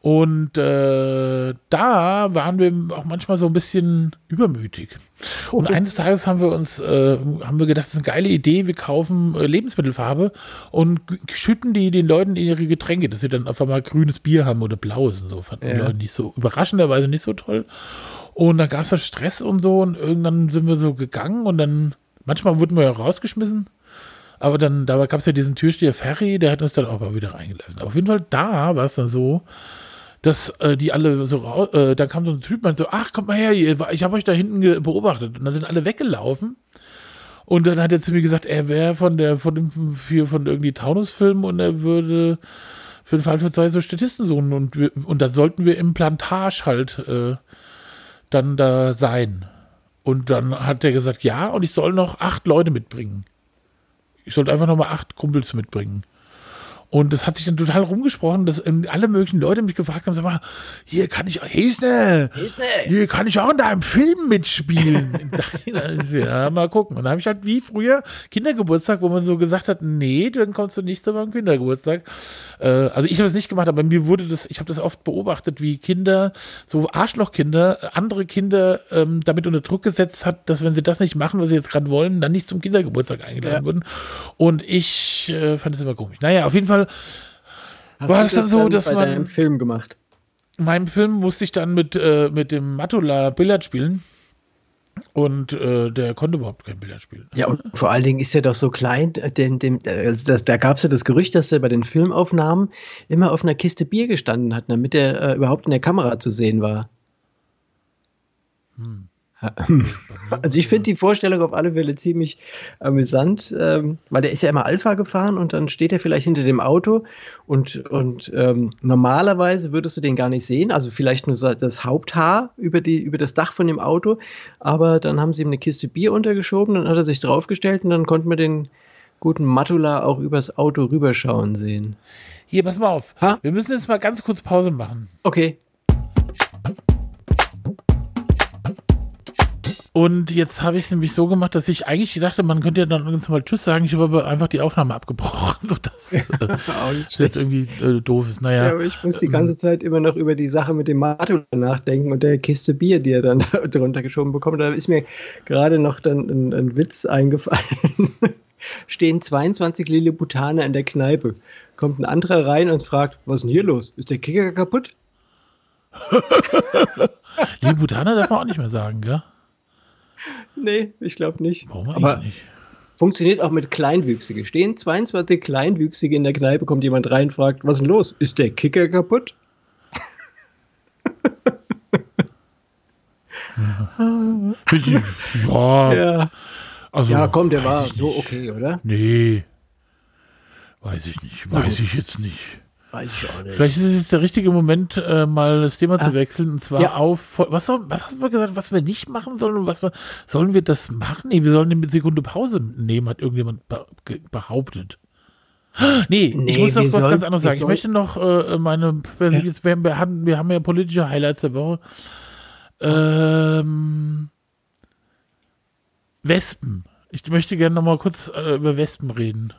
Und äh, da waren wir auch manchmal so ein bisschen übermütig. Und eines Tages haben wir uns, äh, haben wir gedacht, das ist eine geile Idee, wir kaufen äh, Lebensmittelfarbe und schütten die den Leuten in ihre Getränke, dass sie dann auf einmal grünes Bier haben oder blaues und so. Fanden die Ja. Leute nicht so, überraschenderweise nicht so toll. Und da gab es halt Stress und so und irgendwann sind wir so gegangen und dann, manchmal wurden wir ja rausgeschmissen. Aber dann, da gab es ja diesen Türsteher Ferry, der hat uns dann auch mal wieder reingelassen. Aber auf jeden Fall da war es dann so, dass äh, die alle so raus, äh, da kam so ein Typ, meinte so, ach, kommt mal her, ich habe euch da hinten beobachtet. Und dann sind alle weggelaufen. Und dann hat er zu mir gesagt, er wäre von der, von dem, hier von irgendwie Taunus-Film und er würde für den Fall für zwei so Statisten suchen. Und, wir, und da sollten wir im Plantage halt äh, dann da sein. Und dann hat er gesagt, ja, und ich soll noch acht Leute mitbringen. Ich sollte einfach noch mal acht Kumpels mitbringen. Und das hat sich dann total rumgesprochen, dass ähm, alle möglichen Leute mich gefragt haben, sag mal, hier kann ich, Hesne, hier kann ich auch in deinem Film mitspielen. Ja, mal gucken. Und dann habe ich halt wie früher Kindergeburtstag, wo man so gesagt hat, nee, dann kommst du nicht zu meinem Kindergeburtstag. Äh, also ich habe es nicht gemacht, aber mir wurde das, ich habe das oft beobachtet, wie Kinder, so Arschlochkinder, äh, andere Kinder ähm, damit unter Druck gesetzt hat, dass wenn sie das nicht machen, was sie jetzt gerade wollen, dann nicht zum Kindergeburtstag eingeladen Ja. wurden. Und ich äh, fand es immer komisch. Naja, auf jeden Fall Hast War es dann so, dass bei man- deinem Film gemacht? in meinem Film musste ich dann mit, äh, mit dem Matula Billard spielen. Und äh, der konnte überhaupt kein Billard spielen. Ja, und vor allen Dingen ist er doch so klein, denn, dem, also das, da gab es ja das Gerücht, dass er bei den Filmaufnahmen immer auf einer Kiste Bier gestanden hat, damit er äh, überhaupt in der Kamera zu sehen war. Hm. Also ich finde die Vorstellung auf alle Fälle ziemlich amüsant, ähm, weil der ist ja immer Alpha gefahren und dann steht er vielleicht hinter dem Auto und, und ähm, normalerweise würdest du den gar nicht sehen, also vielleicht nur das Haupthaar über, die, über das Dach von dem Auto, aber dann haben sie ihm eine Kiste Bier untergeschoben, dann hat er sich draufgestellt und dann konnten wir den guten Matula auch übers Auto rüberschauen sehen. Hier, pass mal auf. Ha? Wir müssen jetzt mal ganz kurz Pause machen. Okay, Und jetzt habe ich es nämlich so gemacht, dass ich eigentlich dachte, man könnte ja dann irgendwann mal Tschüss sagen. Ich habe aber einfach die Aufnahme abgebrochen, sodass äh, das jetzt irgendwie äh, doof ist. Naja, Ja, aber ich muss die ganze Zeit immer noch über die Sache mit dem Matula nachdenken und der Kiste Bier, die er dann drunter geschoben bekommt. Da ist mir gerade noch dann ein, ein Witz eingefallen. Stehen 22 Lilliputaner in der Kneipe. Kommt ein anderer rein und fragt, was ist denn hier los? Ist der Kicker kaputt? Lilliputaner darf man auch nicht mehr sagen, gell? Nee, ich glaube nicht. Warum eigentlich Aber nicht? funktioniert auch mit Kleinwüchsige. Stehen 22 Kleinwüchsige in der Kneipe, kommt jemand rein und fragt, was ist denn los? Ist der Kicker kaputt? Ja, Ja, also, ja komm, der war so okay, oder? Nee. Weiß ich nicht. Weiß ich jetzt nicht. Weiß ich auch nicht. Vielleicht ist es jetzt der richtige Moment, äh, mal das Thema Ah. zu wechseln. Und zwar Ja. auf. Was, soll, was hast du gesagt, was wir nicht machen sollen? Und was wir, sollen wir das machen? Nee, wir sollen eine Sekunde Pause nehmen, hat irgendjemand be ge- behauptet. Nee, ich Nee, muss noch was sollen- ganz anderes sagen. Ich möchte noch äh, meine. Wir, wir, haben, wir haben ja politische Highlights der Woche. Ähm, Wespen. Ich möchte gerne noch mal kurz äh, über Wespen reden.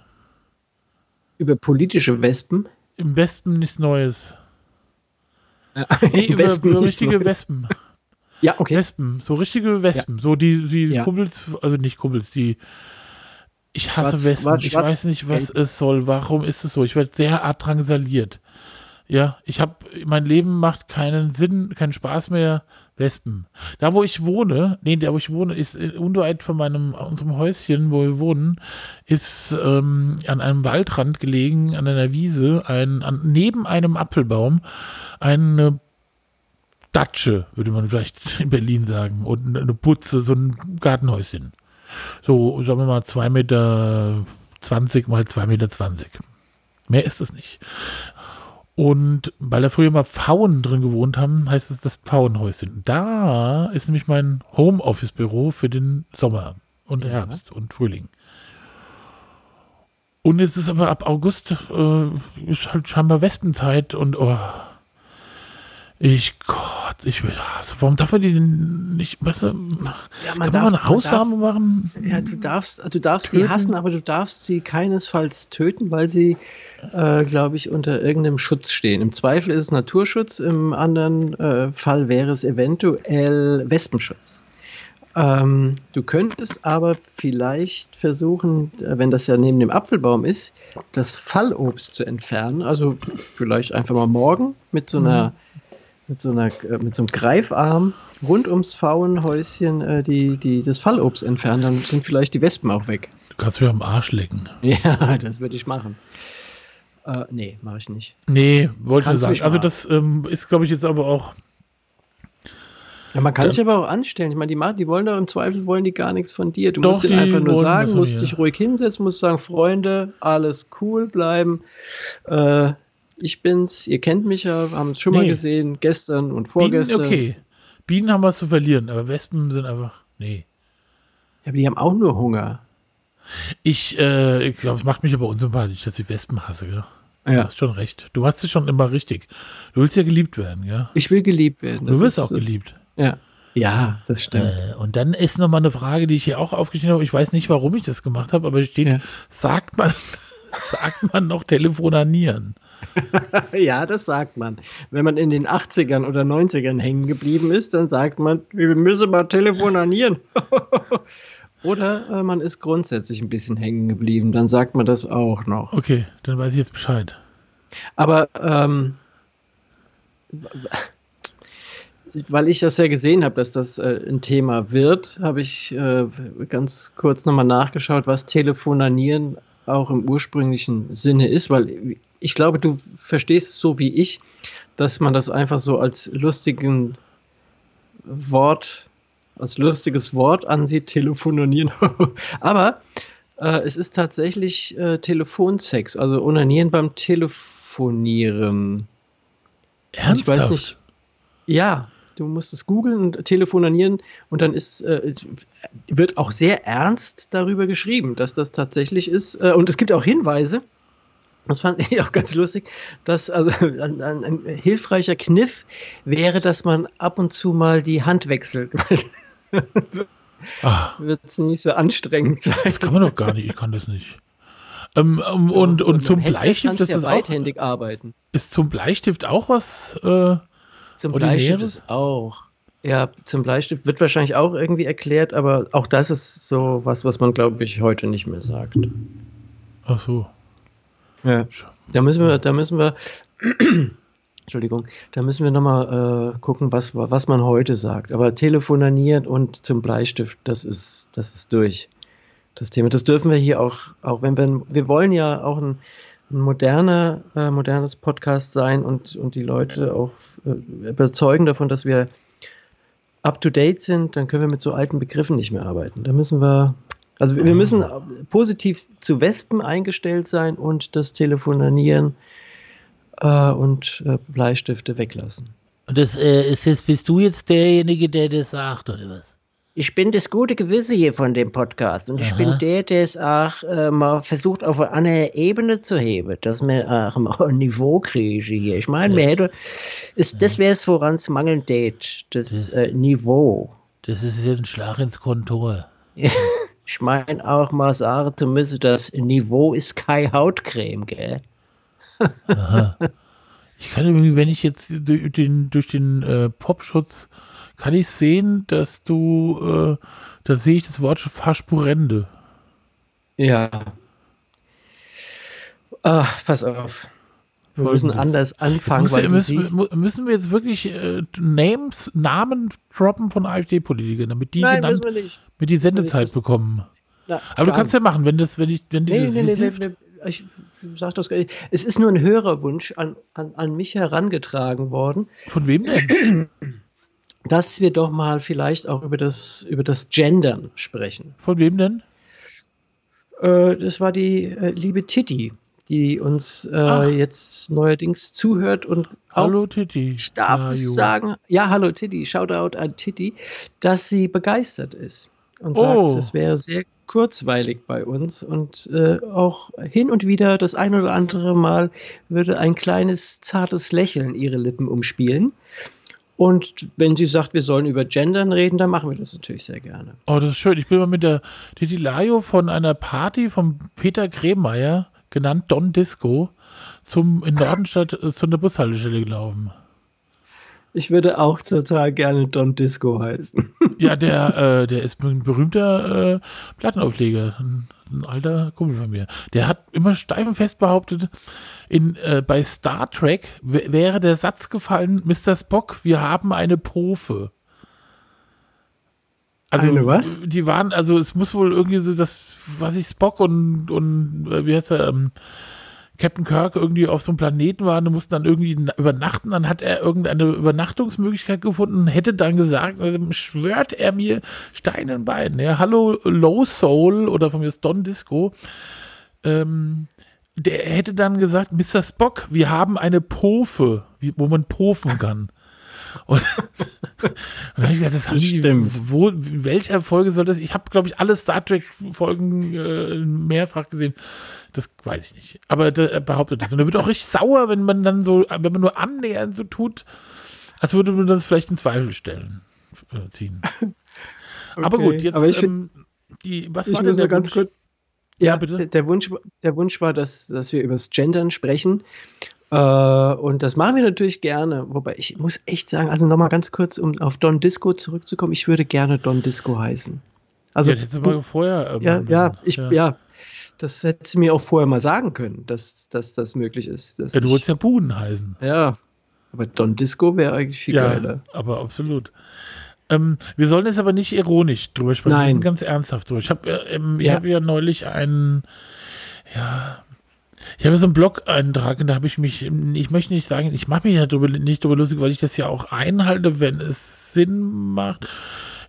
Über politische Wespen. Im Wespen nichts Neues. Nee, über, Wespen über richtige. Wespen. Ja, okay. Wespen, so richtige Wespen. So die, die Ja. Kumpels, also nicht Kumpels, die. Ich hasse Schwarz- Wespen. schwarz- ich schwarz- weiß nicht, was es soll. Warum ist es so? Ich werde sehr drangsaliert. Ja, ich habe, mein Leben macht keinen Sinn, keinen Spaß mehr. Wespen. Da, wo ich wohne, nee, da, wo ich wohne, ist äh, unweit von meinem, unserem Häuschen, wo wir wohnen, ist ähm, an einem Waldrand gelegen, an einer Wiese, ein, an, neben einem Apfelbaum, eine Datsche, würde man vielleicht in Berlin sagen, und eine Putze, so ein Gartenhäuschen. So, sagen wir mal, 2,20 Meter mal 2,20 Meter. Mehr ist es nicht. Und weil da früher mal Pfauen drin gewohnt haben, heißt es das Pfauenhäuschen. Da ist nämlich mein Homeoffice-Büro für den Sommer und Ja. Herbst und Frühling. Und jetzt ist aber ab August äh, ist halt scheinbar Wespenzeit und oh, ich Gott, ich will also warum darf man die denn nicht, weißt du, Ja, kann man mal eine Ausnahme machen? Ja, du darfst, du darfst die Töten? hassen, aber du darfst sie keinesfalls töten, weil sie, äh, glaube ich, unter irgendeinem Schutz stehen. Im Zweifel ist es Naturschutz, im anderen äh, Fall wäre es eventuell Wespenschutz. Ähm, du könntest aber vielleicht versuchen, äh, wenn das ja neben dem Apfelbaum ist, das Fallobst zu entfernen. Also vielleicht einfach mal morgen mit so einer, mit so einer, äh, mit so einem Greifarm rund ums Pfauenhäuschen äh, die, die, das Fallobst entfernen. Dann sind vielleicht die Wespen auch weg. Du kannst mir am Arsch lecken. Ja, das würde ich machen. Äh, nee, mache ich nicht. Nee, wollte ich nur sagen. Also das ähm, ist, glaube ich, jetzt aber auch Ja, man kann Ja. sich aber auch anstellen. Ich meine, die, machen- die wollen doch im Zweifel wollen die gar nichts von dir. Du Doch, musst ihnen einfach nur sagen, musst dich ruhig hinsetzen, musst sagen, Freunde, alles cool bleiben. Äh, ich bin's, ihr kennt mich ja, haben es schon mal Nee. gesehen, gestern und Bienen, vorgestern. okay. Bienen haben was zu verlieren, aber Wespen sind einfach, nee. Ja, aber die haben auch nur Hunger. Ich, äh, ich glaube, es macht mich aber unsympathisch, dass ich Wespen hasse, gell? Du Ja. hast schon recht. Du hast es schon immer richtig. Du willst ja geliebt werden, gell? Ich will geliebt werden. Du wirst ist- auch geliebt. Ja. Ja, das stimmt. Äh, und dann ist noch mal eine Frage, die ich hier auch aufgeschrieben habe. Ich weiß nicht, warum ich das gemacht habe, aber es steht, Ja. sagt man, sagt man noch telefonanieren. Ja, das sagt man. Wenn man in den 80ern oder 90ern hängen geblieben ist, dann sagt man, wir müssen mal telefonieren. oder äh, man ist grundsätzlich ein bisschen hängen geblieben, dann sagt man das auch noch. Okay, dann weiß ich jetzt Bescheid. Aber ähm, weil ich das ja gesehen habe, dass das äh, ein Thema wird, habe ich äh, ganz kurz nochmal nachgeschaut, was Telefonanieren auch im ursprünglichen Sinne ist, weil ich glaube, du verstehst so wie ich, dass man das einfach so als lustigen Wort, als lustiges Wort ansieht, telefonieren. Aber äh, es ist tatsächlich äh, Telefonsex, also Onanieren beim Telefonieren. Ernsthaft? Ich weiß nicht. Ja, du musst es googeln und telefonieren und dann ist, äh, wird auch sehr ernst darüber geschrieben, dass das tatsächlich ist. Äh, und es gibt auch Hinweise, das fand ich auch ganz lustig, dass also ein, ein, ein hilfreicher Kniff wäre, dass man ab und zu mal die Hand wechselt. Ah, Wird es nicht so anstrengend sein. das kann man doch gar nicht. Ich kann das nicht. Ähm, ähm, und, und zum Headset Bleistift ist ja das auch, arbeiten. ist zum Bleistift auch was? Äh, Zum? Bleistift ist auch. Ja, zum Bleistift wird wahrscheinlich auch irgendwie erklärt, aber auch das ist so was, was man, glaube ich, heute nicht mehr sagt. ach so. Ja. Da müssen wir, da müssen wir, Entschuldigung, da müssen wir nochmal äh, gucken, was, was man heute sagt. Aber telefonieren und zum Bleistift, das ist, das ist durch. Das Thema. Das dürfen wir hier auch, auch wenn wir, wir wollen ja auch ein, ein moderner, äh, modernes Podcast sein und, und die Leute auch äh, überzeugen davon, dass wir up to date sind, dann können wir mit so alten Begriffen nicht mehr arbeiten. Da müssen wir, also wir müssen positiv zu Wespen eingestellt sein und das Telefonieren äh, und äh, Bleistifte weglassen. Und das äh, ist jetzt, bist du jetzt derjenige, der das sagt, oder was? Ich bin das gute Gewissen hier von dem Podcast und ich bin der, der es auch äh, mal versucht, auf eine andere Ebene zu heben, dass wir auch mal ein Niveau kriegen hier. Ich meine, hätten, ist, das wäre es, woran es mangelt, geht, das äh, Niveau. Das ist jetzt ein Schlag ins Kontor. Ich meine auch mal sagen zu müssen, das Niveau ist keine Hautcreme, gell? Ich kann irgendwie, wenn ich jetzt durch den, durch den äh, Popschutz, kann ich sehen, dass du, äh, da sehe ich das Wort schon Fahrspurende. Ja. Ah, pass auf. Wir müssen Folgendes. anders Jetzt anfangen, ja, du müssen, müssen wir jetzt wirklich äh, Names, Namen droppen von AfD-Politikern, damit die Nein, genannt, müssen nicht. mit die Sendezeit bekommen. Na, Aber du kannst ja machen, wenn das, wenn ich, wenn dir Nee, das nee, nee, hilft. nee, nee, ich sag das gar nicht. Es ist nur ein Hörerwunsch an, an, an mich herangetragen worden, Von wem denn? dass wir doch mal vielleicht auch über das, über das Gendern sprechen. Von wem denn? Äh, das war die äh, liebe Titi, die uns äh, jetzt neuerdings zuhört und auch, Hallo Titi. ich darf jo. sagen, ja, hallo Titi, Shoutout an Titi, dass sie begeistert ist und Oh. sagt, es wäre sehr kurzweilig bei uns und äh, auch hin und wieder das ein oder andere Mal würde ein kleines zartes Lächeln ihre Lippen umspielen. Und wenn sie sagt, wir sollen über Gendern reden, dann machen wir das natürlich sehr gerne. Oh, das ist schön. Ich bin mal mit der Titi Lajo von einer Party von Peter Grehmeier, genannt Don Disco, zum in Nordenstadt äh, zu einer Bushaltestelle gelaufen. Ich würde auch total gerne Don Disco heißen. Ja, der, äh, der ist ein berühmter äh, Plattenaufleger, ein, ein alter Kumpel von mir. Der hat immer steif und fest behauptet, in, äh, bei Star Trek wäre der Satz gefallen, Mr. Spock, wir haben eine Pofe. Also, Eine was? Die waren, also es muss wohl irgendwie so das, was ich Spock und, und äh, wie heißt er, ähm, Captain Kirk irgendwie auf so einem Planeten waren und mussten dann irgendwie na- übernachten. Dann hat er irgendeine Übernachtungsmöglichkeit gefunden und hätte dann gesagt, also schwört er mir Stein in. Ja, hallo Low Soul oder von mir ist Don Disco. Ähm, der hätte dann gesagt, Mr. Spock, wir haben eine Pofe, wo man pofen kann. Und, und dann habe ich gedacht, das haben die, wo, welcher Folge soll das? Ich habe, glaube ich, alle Star Trek-Folgen äh, mehrfach gesehen. Das weiß ich nicht. Aber der, er behauptet das. Und er wird auch richtig sauer, wenn man dann so, wenn man nur annähernd so tut, als würde man das vielleicht in Zweifel stellen, äh, ziehen. Aber Okay, gut, jetzt, aber ich find- ähm, die, was ich war denn der ganz Wunsch? kurz. Ja, bitte. Der, der, Wunsch, der Wunsch war, dass, dass wir über das Gendern sprechen. Äh, und das machen wir natürlich gerne. Wobei ich muss echt sagen, also nochmal ganz kurz, um auf Don Disco zurückzukommen, ich würde gerne Don Disco heißen. Also, ja, das hättest du mal vorher. ähm, ja, ja, ich, ja. das hätte sie mir auch vorher mal sagen können, dass, dass das möglich ist. Ja, du wolltest ja Buden heißen. ja, Aber Don Disco wäre eigentlich viel ja, geiler. aber absolut. Ähm, wir sollen jetzt aber nicht ironisch drüber sprechen, wir Nein. müssen ganz ernsthaft drüber. Ich habe äh, ähm, ich Ja. hab ja neulich einen, ja, ich habe so einen Blog-Eintrag und da habe ich mich, ich möchte nicht sagen, ich mache mich ja drüber, nicht drüber lustig, weil ich das ja auch einhalte, wenn es Sinn macht.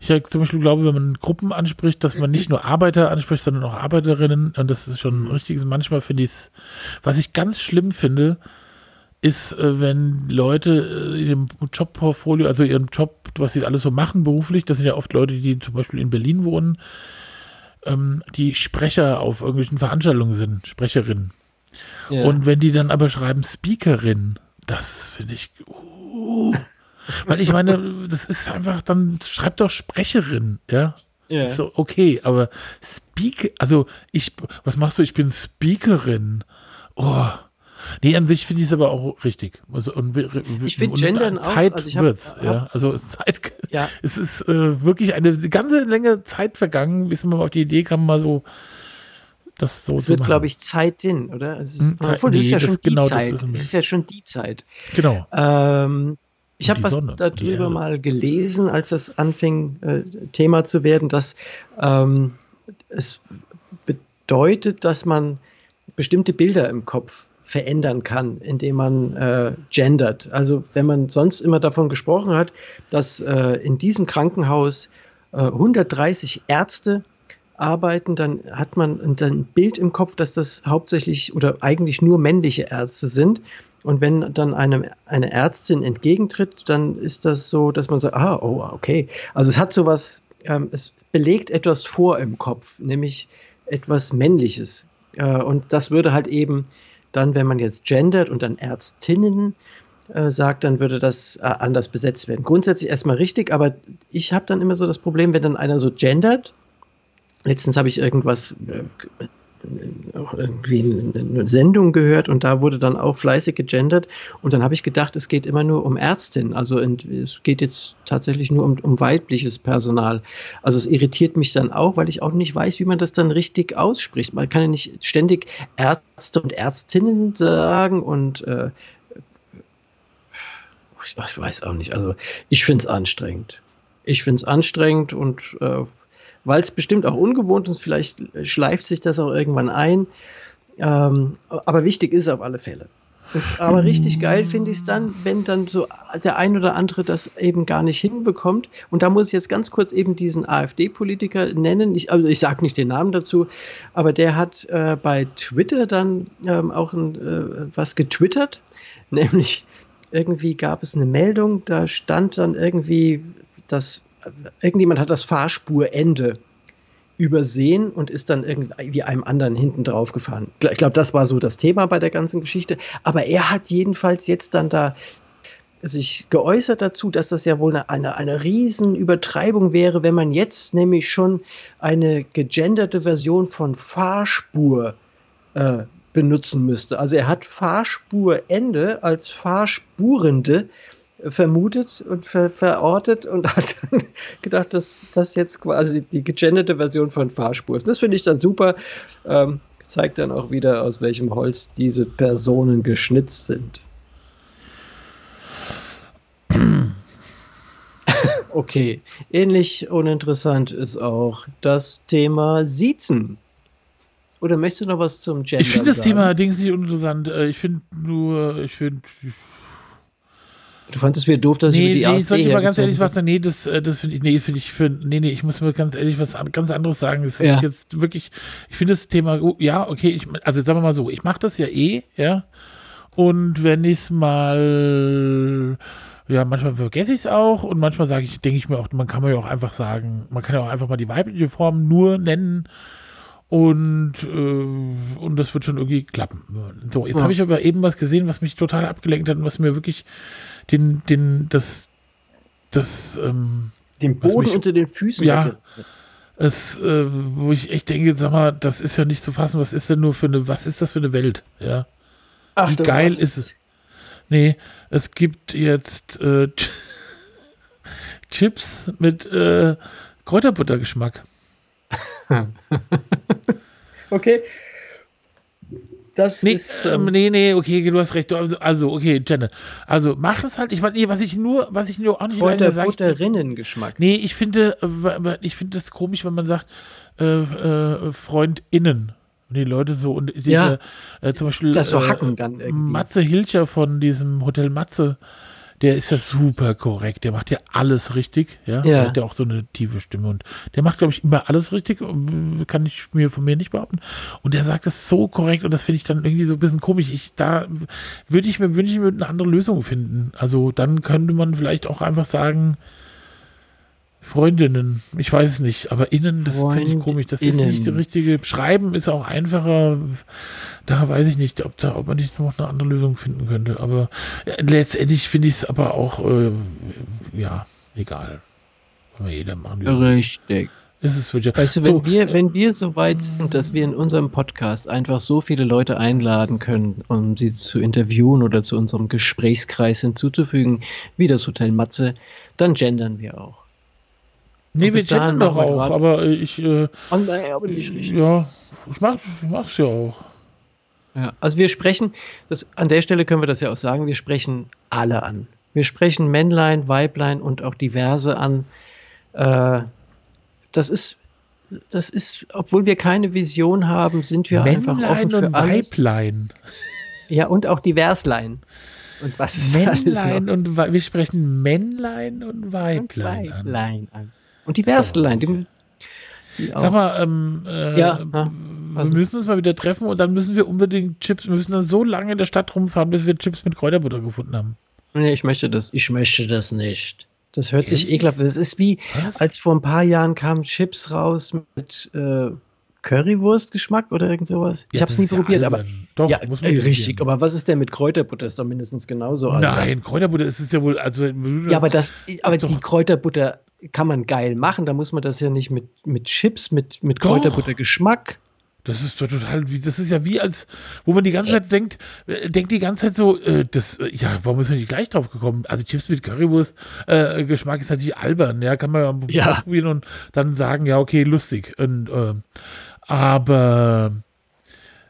Ich zum Beispiel glaube, wenn man Gruppen anspricht, dass man nicht nur Arbeiter anspricht, sondern auch Arbeiterinnen und das ist schon ein richtiges, manchmal finde ich es, was ich ganz schlimm finde, ist, äh, wenn Leute äh, in ihrem Jobportfolio, also ihrem Job, was sie alles so machen beruflich, das sind ja oft Leute, die zum Beispiel in Berlin wohnen, ähm, die Sprecher auf irgendwelchen Veranstaltungen sind, Sprecherinnen. Und wenn die dann aber schreiben Speakerin, das finde ich. Uh, weil ich meine, das ist einfach, dann schreibt doch Sprecherin, ja. ja. Ist so, okay, aber Speak, also ich, was machst du? Ich bin Speakerin. Oh. Nee, an sich finde ich es aber auch richtig. Also, und, Ich find und Gendern auch, Zeit also hab- wird's, hab- ja. Also Zeit, Ja. es ist äh, wirklich eine ganze Länge Zeit vergangen, bis man auf die Idee kam, mal so das so Es zu wird, machen. glaube ich, Zeit hin, oder? Es ist, Hm, Zeit- obwohl, das ist ja das- schon die genau, das Zeit. ist ein Das ist ja schon die Zeit. Genau. Ähm, ich habe was Sonne, darüber mal gelesen, als das anfing, äh, Thema zu werden, dass ähm, es bedeutet, dass man bestimmte Bilder im Kopf verändern kann, indem man äh, gendert. Also wenn man sonst immer davon gesprochen hat, dass äh, in diesem Krankenhaus äh, 130 Ärzte arbeiten, dann hat man ein- Bild im Kopf, dass das hauptsächlich oder eigentlich nur männliche Ärzte sind. Und wenn dann eine, eine Ärztin entgegentritt, dann ist das so, dass man sagt, ah, oh, okay. Also es hat sowas, ähm, es belegt etwas vor im Kopf, nämlich etwas Männliches. Äh, und das würde halt eben dann, wenn man jetzt gendert und dann Ärztinnen äh, sagt, dann würde das äh, anders besetzt werden. Grundsätzlich erstmal richtig, aber ich habe dann immer so das Problem, wenn dann einer so gendert, letztens habe ich irgendwas äh, irgendwie eine Sendung gehört und da wurde dann auch fleißig gegendert und dann habe ich gedacht, es geht immer nur um Ärztin, also es geht jetzt tatsächlich nur um, um weibliches Personal. Also es irritiert mich dann auch, weil ich auch nicht weiß, wie man das dann richtig ausspricht. Man kann ja nicht ständig Ärzte und Ärztinnen sagen und äh, ich weiß auch nicht. Also ich finde es anstrengend. Ich finde es anstrengend und äh, weil es bestimmt auch ungewohnt ist, vielleicht schleift sich das auch irgendwann ein. Ähm, aber wichtig ist es auf alle Fälle. Aber richtig geil finde ich es dann, wenn dann so der ein oder andere das eben gar nicht hinbekommt. Und da muss ich jetzt ganz kurz eben diesen AfD-Politiker nennen. Ich, also ich sage nicht den Namen dazu, aber der hat äh, bei Twitter dann ähm, auch ein, äh, was getwittert. Nämlich irgendwie gab es eine Meldung, da stand dann irgendwie, dass irgendjemand hat das Fahrspurende übersehen und ist dann irgendwie einem anderen hinten drauf gefahren. Ich glaube, das war so das Thema bei der ganzen Geschichte. Aber er hat jedenfalls jetzt dann da sich geäußert dazu, dass das ja wohl eine, eine, eine Riesenübertreibung wäre, wenn man jetzt nämlich schon eine gegenderte Version von Fahrspur äh, benutzen müsste. Also er hat Fahrspurende als Fahrspurende vermutet und ver verortet und hat dann gedacht, dass das jetzt quasi die gegenderte Version von Fahrspur ist. Das finde ich dann super. Ähm, zeigt dann auch wieder, aus welchem Holz diese Personen geschnitzt sind. okay, ähnlich uninteressant ist auch das Thema Siezen. Oder möchtest du noch was zum Gender Ich finde das sagen? Thema Dings nicht uninteressant. Äh, Ich finde nur, ich finde. Du fandest mir doof, dass ich Nee, über die nee, AfD ich soll dir mal ganz ehrlich was sagen. Nee, das, äh, das finde ich, nee, finde ich, für, nee, nee, ich muss mir ganz ehrlich was an- ganz anderes sagen. Das Ja. ist jetzt wirklich, ich finde das Thema, oh, ja, okay, ich, also sagen wir mal so, ich mache das ja eh, ja. Und wenn ich es mal, ja, manchmal vergesse ich es auch und manchmal sage ich, denke ich mir auch, man kann mir ja auch einfach sagen, man kann ja auch einfach mal die weibliche Form nur nennen und, äh, und das wird schon irgendwie klappen. So, jetzt Ja. habe ich aber eben was gesehen, was mich total abgelenkt hat und was mir wirklich den, den, das, das, ähm, Den Boden mich- unter den Füßen. Ja. es, äh, wo ich echt denke, sag mal, das ist ja nicht zu fassen, was ist denn nur für eine, was ist das für eine Welt? Ja. Ach, Wie geil ist es? Nee, es gibt jetzt äh, Chips mit äh, Kräuterbuttergeschmack. Okay. Das Nee, ist. ähm, Ähm, nee, nee, okay, du hast recht. Also, also okay, Jenna. Also mach es halt. Ich nee, was ich nur, was ich nur auch nicht leide, sag ich- Kräuterbutterinnengeschmack. Nee, ich finde, äh, ich finde das komisch, wenn man sagt, äh, äh, FreundInnen. Und die Leute so und diese, Ja, äh, zum Beispiel das so äh, hacken dann irgendwie. Matze Hilcher von diesem Hotel Matze, der ist das super korrekt. Der macht ja alles richtig, ja. Ja. Der hat ja auch so eine tiefe Stimme und der macht, glaube ich, immer alles richtig. Kann ich mir von mir nicht behaupten. Und der sagt das so korrekt und das finde ich dann irgendwie so ein bisschen komisch. Ich, da würde ich mir wünschen, wir würden eine andere Lösung finden. Also dann könnte man vielleicht auch einfach sagen, Freundinnen, ich weiß es nicht, aber innen, das finde ich komisch. Das ist nicht die richtige. Schreiben ist auch einfacher. Da weiß ich nicht, ob, da, ob man nicht noch eine andere Lösung finden könnte. Aber äh, letztendlich finde ich es aber auch, äh, ja, egal. Kann man jeder machen. Richtig. Ist es wirklich. Weißt du, wenn, so, wir, wenn wir so weit sind, dass wir in unserem Podcast einfach so viele Leute einladen können, um sie zu interviewen oder zu unserem Gesprächskreis hinzuzufügen, wie das Hotel Matze, dann gendern wir auch. Nee, wir chatten doch auch, grad- aber ich, äh, Oh nein, aber nicht richtig. ja, ich mach, ich mach's ja auch. Ja, also wir sprechen, das, an der Stelle können wir das ja auch sagen, wir sprechen alle an. Wir sprechen Männlein, Weiblein und auch diverse an. Äh, das ist, das ist, obwohl wir keine Vision haben, sind wir einfach offen Männlein für und alles. Weiblein. Ja, und auch Diverslein. Und was ist alles Männlein noch? und wir sprechen Männlein und Und Weiblein an. Weiblein an. Und. Die, die auch. Sag mal, ähm, äh, Ja, ja, wir müssen uns mal wieder treffen und dann müssen wir unbedingt Chips, wir müssen dann so lange in der Stadt rumfahren, bis wir Chips mit Kräuterbutter gefunden haben. nee, ich möchte das. Ich möchte das nicht. Das hört sich ekelhaft. Das ist wie, Was? als vor ein paar Jahren kamen Chips raus mit äh, Currywurst-Geschmack oder irgend sowas. ich Ja, habe es nie probiert, aber. albern. Doch, ja, muss man äh, richtig. probieren. Aber was ist denn mit Kräuterbutter? Ist doch mindestens genauso. albern. Nein, Kräuterbutter ist es ja wohl, also Ja, aber das, aber die Kräuterbutter kann man geil machen. Da muss man das ja nicht mit, mit Chips, mit, mit. Kräuterbutter-Geschmack. Das ist doch total wie, das ist ja wie als, wo man die ganze Zeit denkt, äh, denkt die ganze Zeit so, äh, das, äh, ja, warum ist man nicht gleich drauf gekommen? Also Chips mit Currywurst, äh, Geschmack ist natürlich albern, ja, kann man ja, probieren und dann sagen, ja, okay, lustig. Und, äh, aber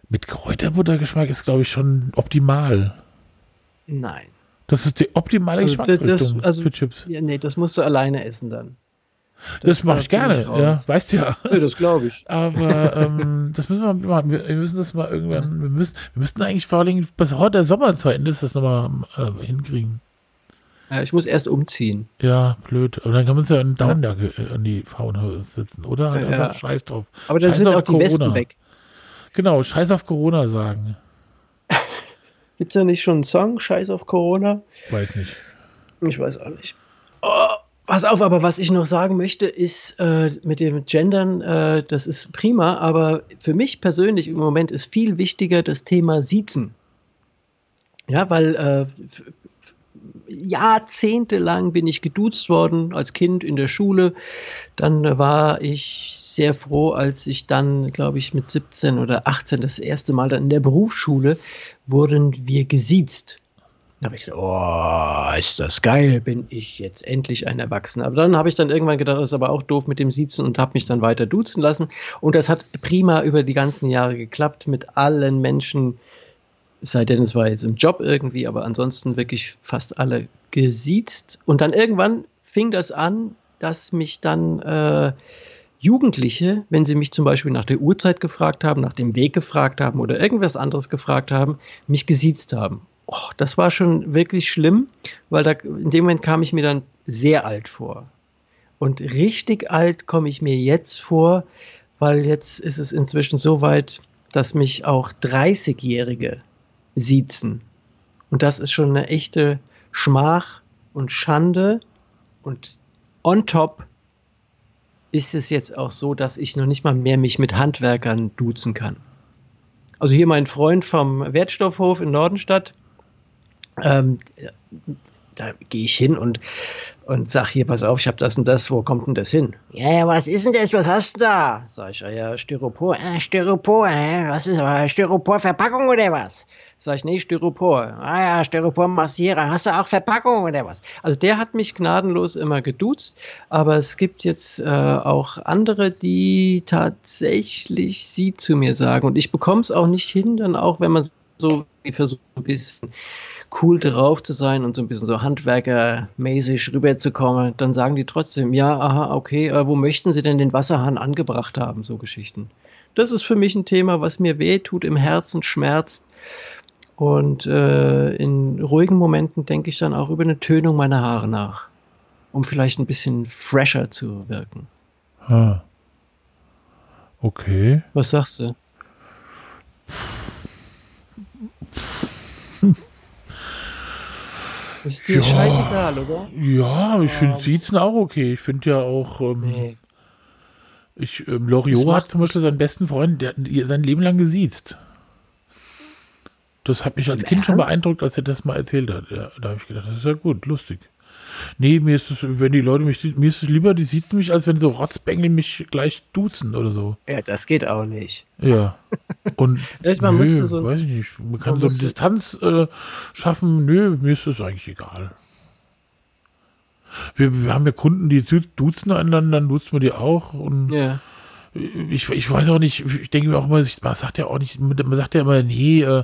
mit Kräuterbuttergeschmack ist, glaube ich, schon optimal. Nein. Das ist die optimale Also das- Geschmacksrichtung das- also- für Chips. Ja, nee, das musst du alleine essen dann. Das, mache da ich gerne, ja, weißt du ja. Ja, das glaube ich. Aber ähm, das müssen wir mal machen. Wir, wir müssen das mal irgendwann, wir müssen, wir müssten eigentlich vor allem bis heute der Sommer zu Ende ist, das nochmal äh, hinkriegen. Ja, ich muss erst umziehen. Ja, blöd. Aber dann kann man es ja in Downjacke äh, an die Faunhose sitzen. Oder halt Ja. einfach Scheiß drauf. Aber dann Scheiß sind auch die Wespen weg. Genau, Scheiß auf Corona sagen. Gibt es da nicht schon einen Song? Scheiß auf Corona? Weiß nicht. Ich weiß auch nicht. Oh, pass auf, aber was ich noch sagen möchte, ist äh, mit dem Gendern, äh, das ist prima, aber für mich persönlich im Moment ist viel wichtiger das Thema Siezen. Ja, weil äh, jahrzehntelang bin ich geduzt worden als Kind in der Schule. Dann war ich sehr froh, als ich dann, glaube ich, mit 17 oder 18 das erste Mal dann in der Berufsschule wurden wir gesiezt. Da habe ich gedacht, oh, ist das geil, bin ich jetzt endlich ein Erwachsener. Aber dann habe ich dann irgendwann gedacht, das ist aber auch doof mit dem Siezen und habe mich dann weiter duzen lassen. Und das hat prima über die ganzen Jahre geklappt mit allen Menschen, es sei denn, es war jetzt im Job irgendwie, aber ansonsten wirklich fast alle gesiezt. Und dann irgendwann fing das an, dass mich dann äh, Jugendliche, wenn sie mich zum Beispiel nach der Uhrzeit gefragt haben, nach dem Weg gefragt haben oder irgendwas anderes gefragt haben, mich gesiezt haben. Oh, das war schon wirklich schlimm, weil da, in dem Moment kam ich mir dann sehr alt vor. Und richtig alt komme ich mir jetzt vor, weil jetzt ist es inzwischen so weit, dass mich auch 30-Jährige siezen. Und das ist schon eine echte Schmach und Schande. Und on top ist es jetzt auch so, dass ich noch nicht mal mehr mich mit Handwerkern duzen kann. Also hier mein Freund vom Wertstoffhof in Nordenstadt, ähm, da gehe ich hin und, und sag hier, pass auf, ich habe das und das, wo kommt denn das hin? Ja, ja, was ist denn das? Was hast du da? Sag ich, ja, ja, Styropor. Ah, Styropor, hä? Was ist aber Styroporverpackung oder was? Sag ich, nee, Styropor. Ah ja, Styropor-Massierer. Hast du auch Verpackung oder was? Also der hat mich gnadenlos immer geduzt, aber es gibt jetzt äh, auch andere, die tatsächlich sie zu mir sagen. Und ich bekomme es auch nicht hin, dann auch, wenn man so versucht, ein bisschen cool drauf zu sein und so ein bisschen so handwerkermäßig rüberzukommen, dann sagen die trotzdem, ja, aha, okay, äh, wo möchten sie denn den Wasserhahn angebracht haben, so Geschichten. Das ist für mich ein Thema, was mir weh tut, im Herzen schmerzt. Und äh, in ruhigen Momenten denke ich dann auch über eine Tönung meiner Haare nach, um vielleicht ein bisschen fresher zu wirken. Ah. Okay. Was sagst du? Ist dir Ja. scheißegal, oder? Ja, ich finde Siezen auch okay. Ich finde ja auch, ähm, Nee. ich, ähm, Loriot hat zum Beispiel seinen besten Freund, der hat sein Leben lang gesiezt. Das hat mich als Kind schon Ernst? beeindruckt, als er das mal erzählt hat. Ja, da habe ich gedacht, das ist ja gut, lustig. Nee, mir ist es, wenn die Leute mich, mir ist es lieber, die siezen mich, als wenn so Rotzbengel mich gleich duzen oder so. Ja, das geht auch nicht. Ja. Und Vielleicht man nö, so- weiß ich nicht. Man kann man so eine Distanz äh, schaffen. Nö, mir ist das eigentlich egal. Wir, wir haben ja Kunden, die du- duzen einander, dann duzen wir die auch. Und Ja. ich, ich weiß auch nicht, ich denke mir auch immer, man sagt ja auch nicht, man sagt ja immer, nee, äh,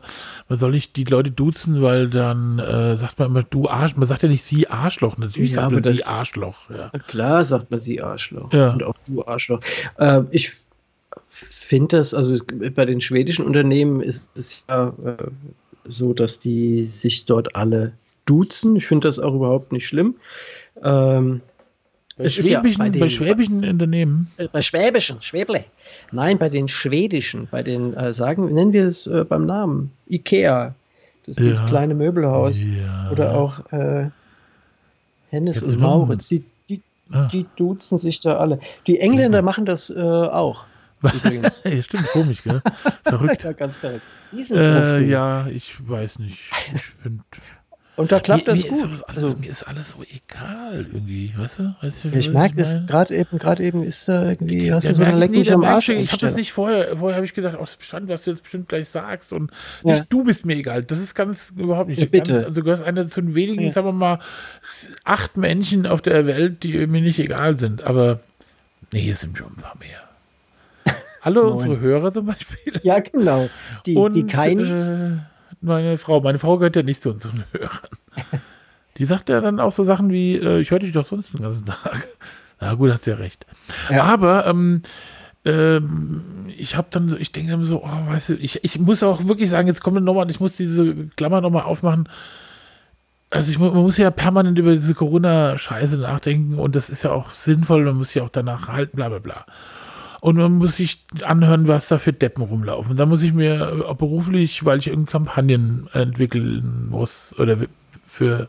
man soll nicht die Leute duzen, weil dann äh, sagt man immer, du Arsch, man sagt ja nicht sie Arschloch, natürlich Ja, sagt man sie Arschloch. Ja. Klar sagt man sie Arschloch. Ja. Und auch du Arschloch. Ähm, ich finde das, also bei den schwedischen Unternehmen ist es ja äh, so, dass die sich dort alle duzen. Ich finde das auch überhaupt nicht schlimm. Ähm, Bei, ja schwäbischen, bei bei, den- schwäbischen Unternehmen. äh, bei schwäbischen, Schwäble. Nein, bei den schwedischen, bei den, äh, sagen, nennen wir es äh, beim Namen, Ikea. Das ist Ja. dieses kleine Möbelhaus. Ja. Oder auch äh, Hennes Jetzt und Mauritz, die, die, Ah. die duzen sich da alle. Die Engländer machen das äh, auch. Übrigens. Stimmt, komisch, gell? Verrückt. ja, ganz verrückt. Äh, ja, ich weiß nicht. Ich finde. Und da klappt mir, das mir Ist gut. sowas alles, Also, mir ist alles so egal irgendwie, weißt du? Weißt du ich merke meine? gerade eben, gerade eben ist da irgendwie, hast Ja, du so eine Leck da am Arsch. ich, habe das nicht vorher, vorher habe ich gedacht, aus dem Stand, was du jetzt bestimmt gleich sagst und Ja. nicht du bist mir egal. Das ist ganz überhaupt nicht. Ja, bitte. Ganz, also du gehörst einer zu den wenigen, Ja. sagen wir mal, acht Menschen auf der Welt, die mir nicht egal sind. Aber nee, es sind schon ein paar mehr. Hallo, Neun. unsere Hörer zum Beispiel. Ja, genau. Die, Und die kein, äh, meine Frau, meine Frau gehört ja nicht zu unseren Hörern. Die sagt ja dann auch so Sachen wie, äh, ich höre dich doch sonst den ganzen Tag. Na gut, hat sie ja recht. Ja. Aber ähm, ähm, ich habe dann, ich denke dann so, oh, weißt du, ich, ich muss auch wirklich sagen, jetzt kommt nochmal, ich muss diese Klammer nochmal aufmachen. Also ich, man muss ja permanent über diese Corona-Scheiße nachdenken und das ist ja auch sinnvoll, man muss sich auch danach halten, bla bla bla. Und man muss sich anhören, was da für Deppen rumlaufen. Da muss ich mir auch beruflich, weil ich irgendeine Kampagnen entwickeln muss oder für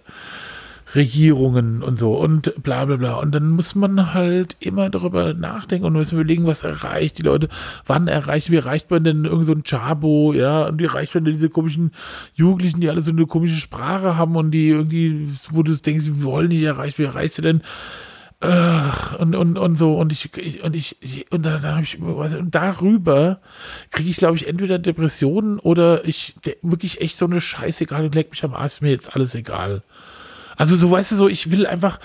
Regierungen und so und bla bla bla. Und dann muss man halt immer darüber nachdenken und muss überlegen, was erreicht die Leute, wann erreicht, wie erreicht man denn irgend so Chabo, ja, und wie erreicht man denn diese komischen Jugendlichen, die alle so eine komische Sprache haben und die irgendwie, wo du denkst, wir wollen nicht erreicht, wie erreichst du denn? Und, und, und so, und ich, ich und ich, ich und da, da habe ich, und darüber kriege ich, glaube ich, entweder Depressionen oder ich der, wirklich echt so eine Scheiße egal und leck mich am Arsch, mir jetzt alles egal. Also so, weißt du, so, ich will einfach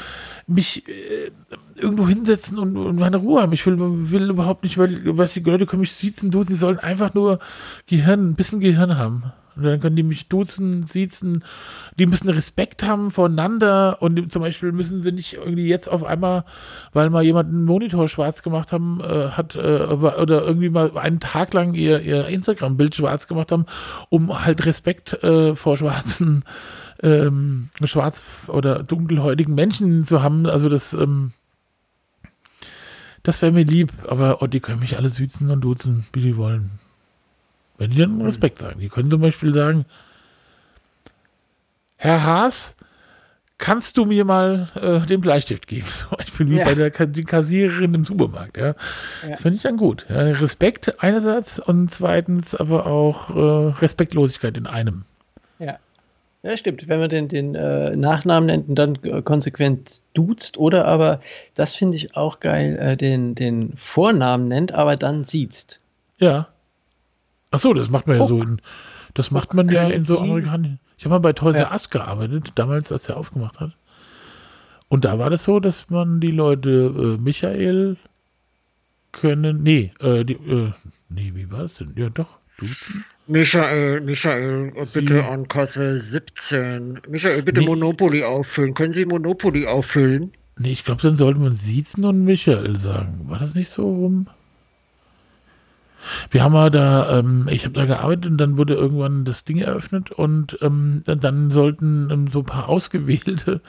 mich äh, irgendwo hinsetzen und, und meine Ruhe haben. Ich will, will überhaupt nicht, weil, was die Leute können mich siezen, duzen, die sollen einfach nur Gehirn, ein bisschen Gehirn haben. Und dann können die mich duzen, siezen, die müssen Respekt haben voneinander und zum Beispiel müssen sie nicht irgendwie jetzt auf einmal, weil mal jemand einen Monitor schwarz gemacht haben, äh, hat, äh, oder irgendwie mal einen Tag lang ihr, ihr Instagram-Bild schwarz gemacht haben, um halt Respekt äh, vor schwarzen ähm, schwarz- oder dunkelhäutigen Menschen zu haben. Also das, ähm, das wäre mir lieb, aber oh, die können mich alle süßen und duzen, wie die wollen. Wenn die dann Respekt sagen. Die können zum Beispiel sagen, Herr Haas, kannst du mir mal äh, den Bleistift geben? Zum Beispiel wie Ja. bei der die Kassiererin im Supermarkt. Ja? Das finde ich dann gut. Ja, Respekt einerseits und zweitens aber auch äh, Respektlosigkeit in einem. Ja. Ja, stimmt. Wenn man den, den äh, Nachnamen nennt und dann äh, konsequent duzt oder aber, das finde ich auch geil, äh, den, den Vornamen nennt, aber dann sieht's. Ja. Ach so, das macht man ja Guck. so in, das macht man ja in so Sie- amerikanischen. Ich habe mal bei Toys R Ja. Us gearbeitet, damals, als er aufgemacht hat. Und da war das so, dass man die Leute äh, Michael können, nee, äh, die, äh, nee, wie war das denn? Ja, doch, duzen. Michael, Michael, Sie- bitte an Kasse 17. Michael, bitte Nee. Monopoly auffüllen. Können Sie Monopoly auffüllen? Nee, ich glaube, dann sollte man Siezen und Michael sagen. War das nicht so rum? Wir haben ja da, ähm, ich habe da gearbeitet und dann wurde irgendwann das Ding eröffnet und ähm, dann sollten ähm, so ein paar ausgewählte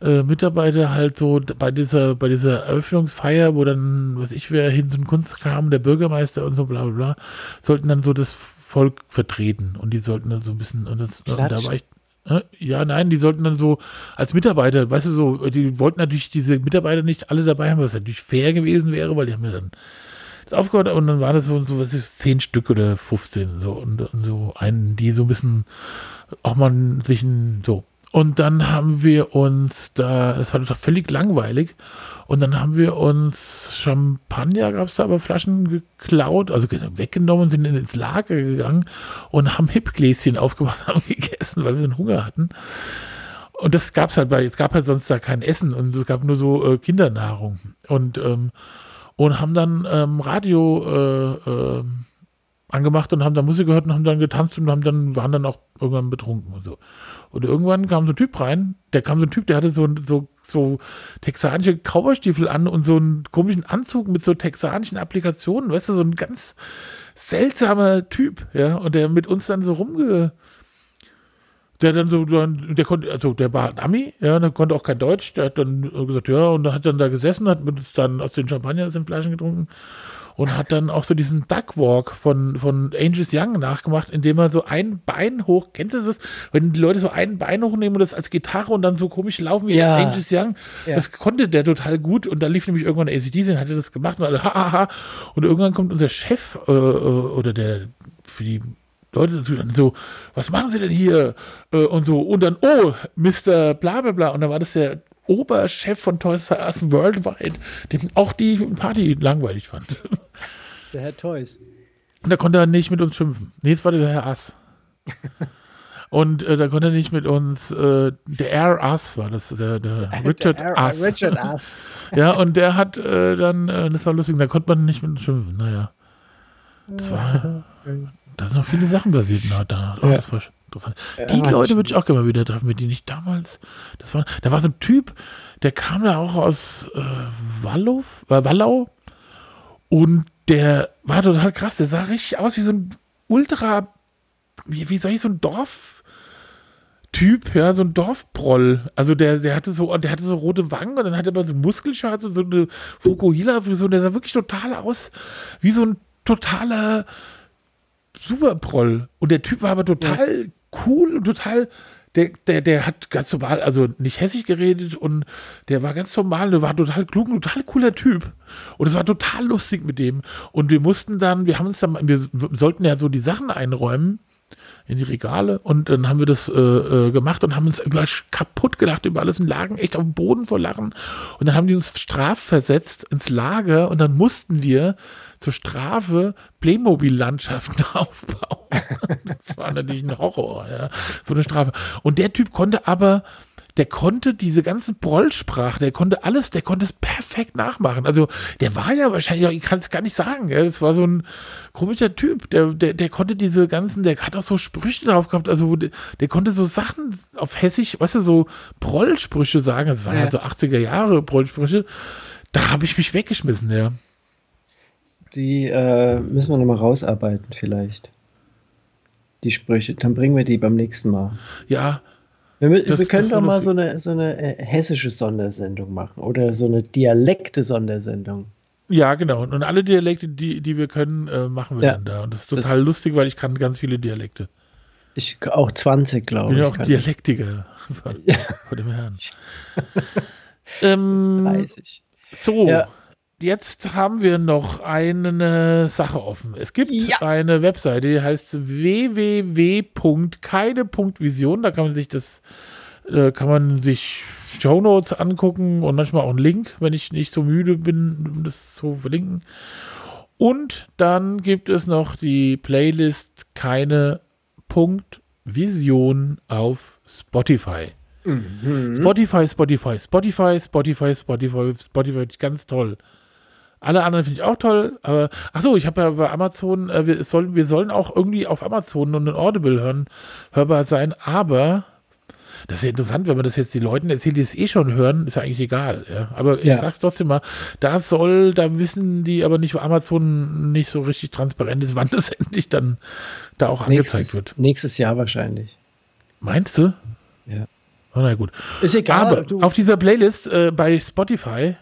äh, Mitarbeiter halt so bei dieser, bei dieser Eröffnungsfeier, wo dann, was ich, wer hin zum Kunst kam, der Bürgermeister und so bla bla bla, sollten dann so das Volk vertreten und die sollten dann so ein bisschen, und, das, und da war ich, äh, ja, nein, die sollten dann so als Mitarbeiter, weißt du so, die wollten natürlich diese Mitarbeiter nicht alle dabei haben, was natürlich fair gewesen wäre, weil die haben ja dann aufgehört und dann waren das so, so was ist, zehn Stück oder 15 so und, und so einen, die so ein bisschen auch mal sich ein, so. Und dann haben wir uns da, das war doch völlig langweilig. Und dann haben wir uns Champagner, gab es da aber Flaschen geklaut, also ge- weggenommen, sind ins Lager gegangen und haben Hipgläschen aufgemacht, haben gegessen, weil wir so einen Hunger hatten. Und das gab's halt bei, es gab halt sonst da kein Essen und es gab nur so äh, Kindernahrung. Und, ähm, und haben dann ähm, Radio äh, ähm, angemacht und haben dann Musik gehört und haben dann getanzt und haben dann, waren dann auch irgendwann betrunken und so. Und irgendwann kam so ein Typ rein, der kam so ein Typ, der hatte so, so, so texanische Cowboystiefel an und so einen komischen Anzug mit so texanischen Applikationen, weißt du, so ein ganz seltsamer Typ, ja, und der mit uns dann so rumge, der dann so, dann, der konnte, also der war Ami, ja, der konnte auch kein Deutsch, der hat dann gesagt, ja, und hat dann da gesessen, hat mit uns dann aus den Champagner aus den Flaschen getrunken und hat dann auch so diesen Duckwalk von, von Angus Young nachgemacht, indem er so ein Bein hoch, kennst du das, wenn die Leute so ein Bein hochnehmen und das als Gitarre und dann so komisch laufen wie Ja. Angus Young, Ja. das konnte der total gut und da lief nämlich irgendwann ACDC und hatte das gemacht und alle, ha, ha, ha. und irgendwann kommt unser Chef äh, äh, oder der für die Leute dazu dann so, was machen Sie denn hier? Äh, und so, und dann, oh, Mr. bla bla bla. Und dann war das der Oberchef von Toys R Us Worldwide, dem auch die Party langweilig fand. Der Herr Toys. Und da konnte er nicht mit uns schimpfen. Nee, jetzt war der Herr Ass. Und äh, da konnte er nicht mit uns, äh, der Air Ass war das, der, der Richard Der Ass. Richard Ass. Ja, und der hat äh, dann, äh, das war lustig, da konnte man nicht mit uns schimpfen. Naja. Das war, da sind noch viele Sachen passiert na, da. Oh, Ja. Das war interessant. Die Ja, Leute würde ich auch gerne mal wieder treffen, mit denen ich damals, das war, da war so ein Typ, der kam da auch aus äh, Wallow, äh, Wallau und der war total krass, der sah richtig aus wie so ein Ultra, wie, wie soll ich so ein Dorf, Typ, ja, so ein Dorfproll. Also der, der hatte so, der hatte so rote Wangen und dann hatte er so Muskelschürze und so eine Fukuhila-Frisur. Der sah wirklich total aus wie so ein totaler Superproll. Und der Typ war aber total cool und total, der, der, der hat ganz normal, also nicht hässlich geredet und der war ganz normal, der war total klug, ein total cooler Typ. Und es war total lustig mit dem. Und wir mussten dann, wir haben uns dann, wir sollten ja so die Sachen einräumen in die Regale und dann haben wir das äh, äh, gemacht und haben uns über kaputt gelacht über alles und lagen echt auf dem Boden vor Lachen und dann haben die uns strafversetzt ins Lager und dann mussten wir zur Strafe Playmobil-Landschaften aufbauen. das war natürlich ein Horror, ja, so eine Strafe. Und der Typ konnte aber der konnte diese ganzen Brollsprache, der konnte alles, der konnte es perfekt nachmachen. Also der war ja wahrscheinlich, auch- ich kann es gar nicht sagen, ja, das war so ein komischer Typ, der, der, der konnte diese ganzen, der hat auch so Sprüche drauf gehabt, also der, der konnte so Sachen auf Hessisch, weißt du, so Brollsprüche sagen, das waren Ja. halt so 80er Jahre Brollsprüche, da habe ich mich weggeschmissen, ja. Die äh, müssen wir nochmal rausarbeiten, vielleicht. Die Sprüche. Dann bringen wir die beim nächsten Mal. Ja, Wir, Das- wir können das doch mal das- so eine, so eine äh, hessische Sondersendung machen oder so eine Dialekte-Sondersendung. ja, genau. Und alle Dialekte, die, die wir können, äh, machen wir Ja. dann da. Und das ist Das total ist- lustig, weil ich kann ganz viele Dialekte. Ich auch 20, Ich glaube bin ich. ja auch Dialektiker. Vor dem Herrn. ähm, 30. so, Ja. Jetzt haben wir noch eine Sache offen. Es gibt Ja. eine Webseite, die heißt www.keine.vision. Da kann man sich das, äh, kann man sich Shownotes angucken und manchmal auch einen Link, wenn ich nicht so müde bin, um das zu verlinken. Und dann gibt es noch die Playlist keine Punkt Vision auf Spotify. Spotify, Spotify, Spotify, Spotify, Spotify, Spotify, ganz toll. Alle anderen finde ich auch toll, aber ach so, ich habe ja bei Amazon, äh, wir, es sollen, wir sollen auch irgendwie auf Amazon und in Audible hören, hörbar sein, aber das ist ja interessant, wenn man das jetzt den Leuten erzählt, die es eh schon hören, ist ja eigentlich egal. Ja? Aber ich Ja. sag's trotzdem mal, da soll, da wissen die aber nicht, wo Amazon nicht so richtig transparent ist, wann das endlich dann da auch angezeigt Nächstes, wird. nächstes Jahr wahrscheinlich. Meinst du? Ja. Oh, na gut. Ist egal. Aber du, auf dieser Playlist äh, bei Spotify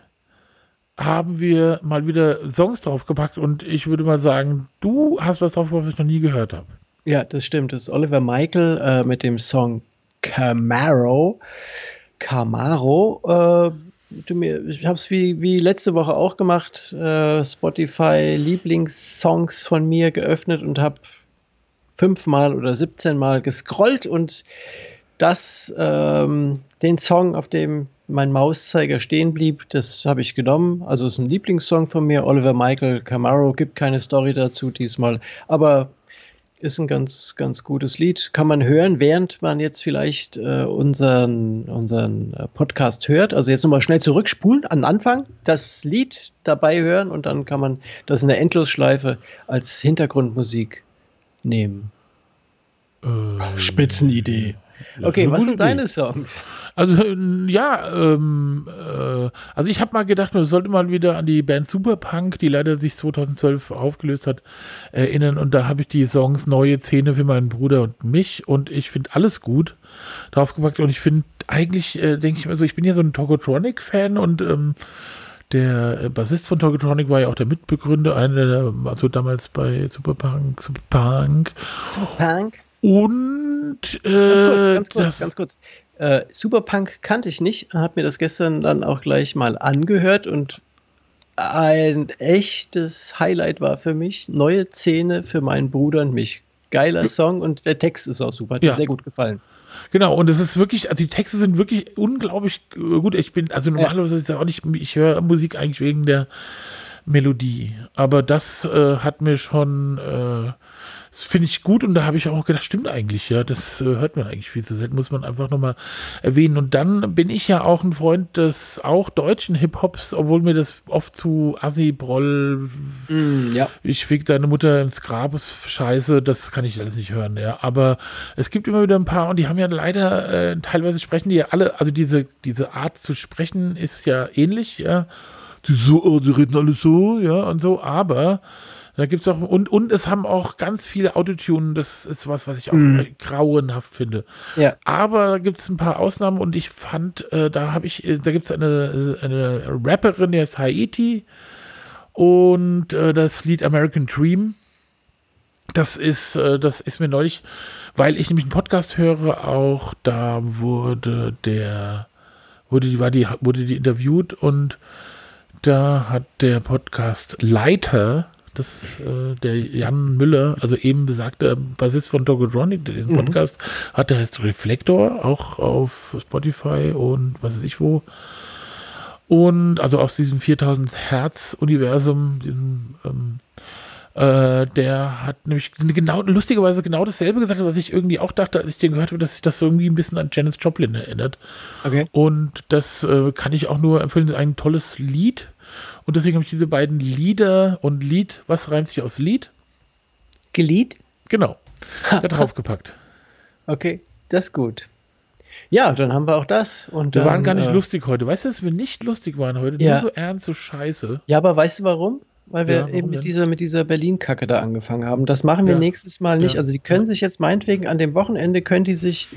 haben wir mal wieder Songs draufgepackt und ich würde mal sagen, du hast was draufgepackt, was ich noch nie gehört habe. ja, das stimmt. Das ist Oliver Michael äh, mit dem Song Camaro. Camaro. Äh, mir, ich habe es wie, wie letzte Woche auch gemacht. Äh, Spotify Lieblingssongs von mir geöffnet und habe fünfmal oder 17 Mal gescrollt und das, ähm, den Song, auf dem mein Mauszeiger stehen blieb, das habe ich genommen. Also es ist ein Lieblingssong von mir, Oliver Michael Camaro, gibt keine Story dazu diesmal, aber ist ein ganz, ganz gutes Lied. Kann man hören, während man jetzt vielleicht äh, unseren, unseren äh, Podcast hört. Also jetzt nochmal schnell zurückspulen an den Anfang, das Lied dabei hören und dann kann man das in der Endlosschleife als Hintergrundmusik nehmen. Äh, Spitzenidee. Okay, was sind deine Songs? Also äh, ja, ähm, äh, also ich habe mal gedacht, man sollte mal wieder an die Band Superpunk, die leider sich 2012 aufgelöst hat, erinnern. Und da habe ich die Songs Neue Zähne für meinen Bruder und mich. Und ich finde alles gut draufgepackt. Und ich finde eigentlich, äh, denke ich mir so, ich bin ja so ein Togotronic-Fan und ähm, der äh, Bassist von Togotronic war ja auch der Mitbegründer, einer der, also damals bei Superpunk, Superpunk. Superpunk? Und äh, Ganz kurz, ganz kurz, ganz kurz. Äh, Superpunk kannte ich nicht, habe mir das gestern dann auch gleich mal angehört und ein echtes Highlight war für mich Neue Zähne für meinen Bruder und mich. Geiler Song und der Text ist auch super, hat Ja. mir sehr gut gefallen. Genau, und es ist wirklich, also die Texte sind wirklich unglaublich äh, gut. Ich bin, also normalerweise ist ja auch nicht, ich höre Musik eigentlich wegen der Melodie. Aber das äh, hat mir schon, äh, das finde ich gut und da habe ich auch gedacht, stimmt eigentlich, ja, das äh, hört man eigentlich viel zu selten, muss man einfach nochmal erwähnen. Und dann bin ich ja auch ein Freund des auch deutschen Hip-Hops, obwohl mir das oft zu Assi-Broll, ja. ich fick deine Mutter ins Grab, scheiße, das kann ich alles nicht hören, ja. Aber es gibt immer wieder ein paar und die haben ja leider, äh, teilweise sprechen die ja alle, also diese, diese Art zu sprechen ist ja ähnlich, ja. Die so, oh, die reden alle so, ja, und so, aber da gibt es auch, und, und es haben auch ganz viele Autotune, das ist was, was ich auch äh, grauenhaft finde. Ja. Aber da gibt es ein paar Ausnahmen und ich fand, äh, da habe ich, äh, da gibt es eine, eine Rapperin, die heißt Haiti und äh, das Lied American Dream. Das ist, äh, das ist mir neulich, weil ich nämlich einen Podcast höre, auch da wurde der, wurde die, war die, wurde die interviewt und da hat der Podcast Leiter, das, äh, der Jan Müller, also eben besagter Bassist von Dogodronic, der diesen Podcast hat, der heißt Reflektor, auch auf Spotify und was weiß ich wo. Und also aus diesem 4000 Hertz Universum, diesem, ähm, äh, der hat nämlich genau, lustigerweise genau dasselbe gesagt, was ich irgendwie auch dachte, als ich den gehört habe, dass sich das so irgendwie ein bisschen an Janis Joplin erinnert. Okay. Und das äh, kann ich auch nur empfehlen, ein tolles Lied. Und deswegen habe ich diese beiden Lieder und Lied, was reimt sich aufs Lied? Gelied? Genau, da draufgepackt. Okay, das ist gut. Ja, dann haben wir auch das. Und Wir dann, waren gar nicht äh, lustig heute. Weißt du, dass wir nicht lustig waren heute? Ja. Nur so ernst, so scheiße. Ja, aber weißt du warum? Weil wir Ja, eben denn? mit dieser, mit dieser Berlin-Kacke da angefangen haben. Das machen wir Ja. nächstes Mal nicht. Also die können sich jetzt meinetwegen an dem Wochenende, können die sich,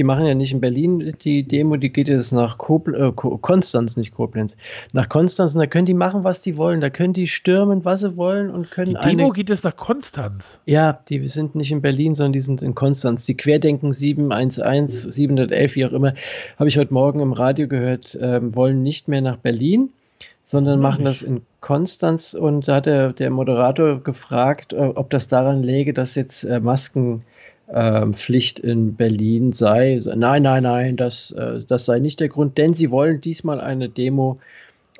die machen ja nicht in Berlin die Demo, die geht jetzt nach Kobl äh, Ko- Konstanz, nicht Koblenz, nach Konstanz und da können die machen, was die wollen. Da können die stürmen, was sie wollen und können Die Demo eine geht jetzt nach Konstanz. ja, die sind nicht in Berlin, sondern die sind in Konstanz. Die Querdenken 711, 711, wie auch immer, habe ich heute Morgen im Radio gehört, ähm, wollen nicht mehr nach Berlin, sondern machen das in Konstanz und da hat der, der Moderator gefragt, äh, ob das daran läge, dass jetzt äh, Maskenpflicht in Berlin sei. Nein, nein, nein, das, äh, das sei nicht der Grund, denn sie wollen diesmal eine Demo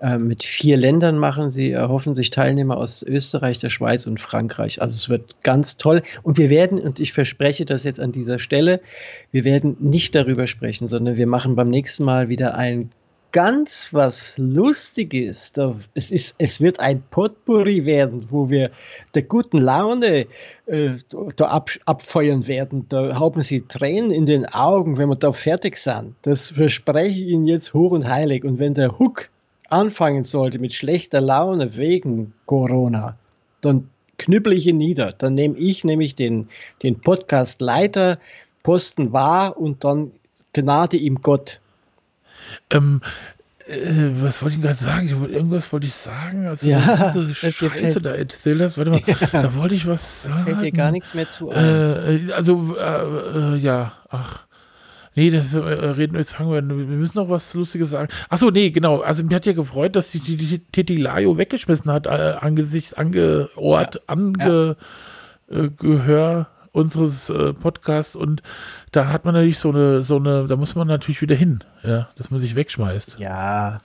äh, mit vier Ländern machen. Sie erhoffen sich Teilnehmer aus Österreich, der Schweiz und Frankreich. Also es wird ganz toll. Und wir werden, und ich verspreche das jetzt an dieser Stelle, wir werden nicht darüber sprechen, sondern wir machen beim nächsten Mal wieder ein ganz was Lustiges. Es, ist, es wird ein Potpourri werden, wo wir der guten Laune äh, da ab, abfeuern werden. Da haben sie Tränen in den Augen, wenn wir da fertig sind. Das verspreche ich Ihnen jetzt hoch und heilig. Und wenn der Hook anfangen sollte mit schlechter Laune wegen Corona, dann knüppel ich ihn nieder. Dann nehme ich nämlich den, den Podcast-Leiter, Posten wahr und dann gnade ihm Gott. Ähm, äh, was wollte ich gerade sagen? Ich wollte, irgendwas wollte ich sagen. Also, Ja, Scheiße da erzählt hast. Warte mal, da wollte ich was sagen. Fällt dir gar nichts mehr zu. Äh, also, äh, äh, ja, ach. Nee, das äh, reden jetzt fangen wir, wir müssen noch was Lustiges sagen. Achso, nee, genau. Also mir hat ja gefreut, dass die, die, die Titilayo weggeschmissen hat, äh, angesichts, angeort, ange, Äh, Gehör unseres Podcasts und da hat man natürlich so eine, so eine, da muss man natürlich wieder hin, ja, dass man sich wegschmeißt. Ja,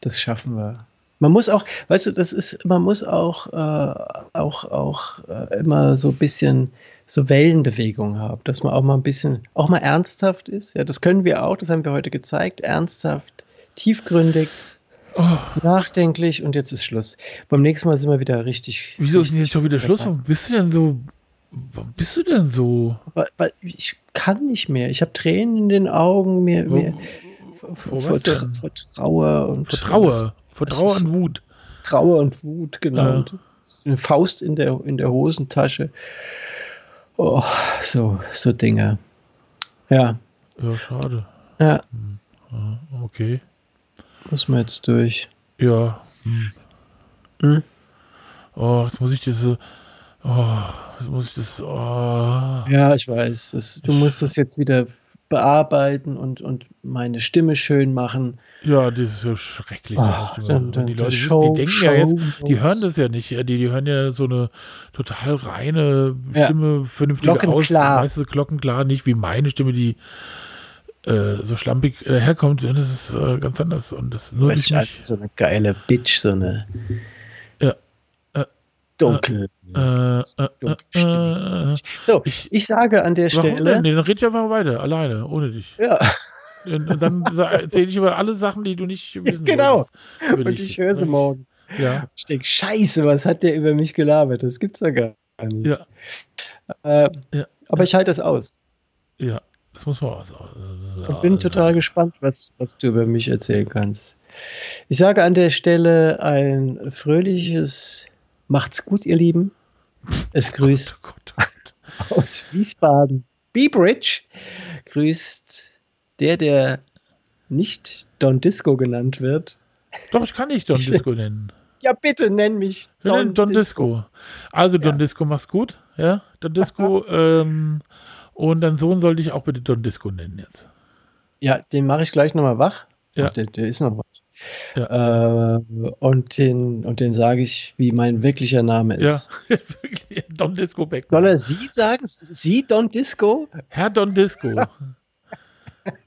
das schaffen wir. Man muss auch, weißt du, das ist, man muss auch, äh, auch, auch äh, immer so ein bisschen so Wellenbewegung haben, dass man auch mal ein bisschen, auch mal ernsthaft ist. Ja, das können wir auch, das haben wir heute gezeigt. Ernsthaft, tiefgründig, Oh, nachdenklich und jetzt ist Schluss. Beim nächsten Mal sind wir wieder richtig. wieso ist denn richtig jetzt schon wieder Schluss? Warum bist du denn so, warum bist du denn so? Weil, weil ich kann nicht mehr. Ich habe Tränen in den Augen, mir, mir Vor vor, was Tra- denn? vor Trauer und Vor Trauer, vor Trauer und Wut. Trauer und Wut, genau. Ja. Eine Faust in der, in der Hosentasche. Oh, so, so Dinge. Ja, Ja, schade. ja, Okay. muss man jetzt durch. Ja. Hm. Hm? Oh, jetzt muss ich diese. Oh, muss ich das. Oh. Ja, ich weiß. Das, du musst das jetzt wieder bearbeiten und, und meine Stimme schön machen. Ja, das ist ja schrecklich. Ach, das dann- dann- die Leute wissen, Show- die denken ja jetzt, Show die hören das ja nicht. Die, die hören ja so eine total reine Ja. Stimme, vernünftige aus, Glockenklar. weißt du, glockenklar, nicht wie meine Stimme, die äh, so schlampig äh, herkommt. Das ist äh, ganz anders. Und das nur nicht. ich halt, so eine geile Bitch, so eine Ja. Dunkel. Äh, äh, äh, äh, so, ich- ich, sage an der Stelle. Nee, dann red ich einfach weiter, alleine, ohne dich. Ja, Und dann erzähle ich über alle Sachen, die du nicht wissen genau. und ich höre sie morgen. Ja, Ich denke, Scheiße, was hat der über mich gelabert? Das gibt's ja gar nicht. ja, Äh, Ja. Aber ich halte es aus. ja. Das muss man auch so. Und bin total gespannt, was, was du über mich erzählen kannst. Ich sage an der Stelle ein fröhliches Macht's gut, ihr Lieben. Es grüßt Oh Gott, oh Gott. aus Wiesbaden Beebridge. Grüßt der, der nicht Don Disco genannt wird. Doch, ich kann nicht Don Disco nennen. Ja, bitte nenn mich Don, Don Disco. Also Don Ja. Disco, mach's gut. Ja, Don Disco. ähm, und dein Sohn sollte ich auch bitte Don Disco nennen jetzt. Ja, den mache ich gleich nochmal wach. Ja. Ach, der, der ist noch wach. Äh, und den, und den sage ich, wie mein wirklicher Name Ja, ist. wirklich. Don Disco Beck. Soll er Sie sagen? Sie, Don Disco? Herr Don Disco.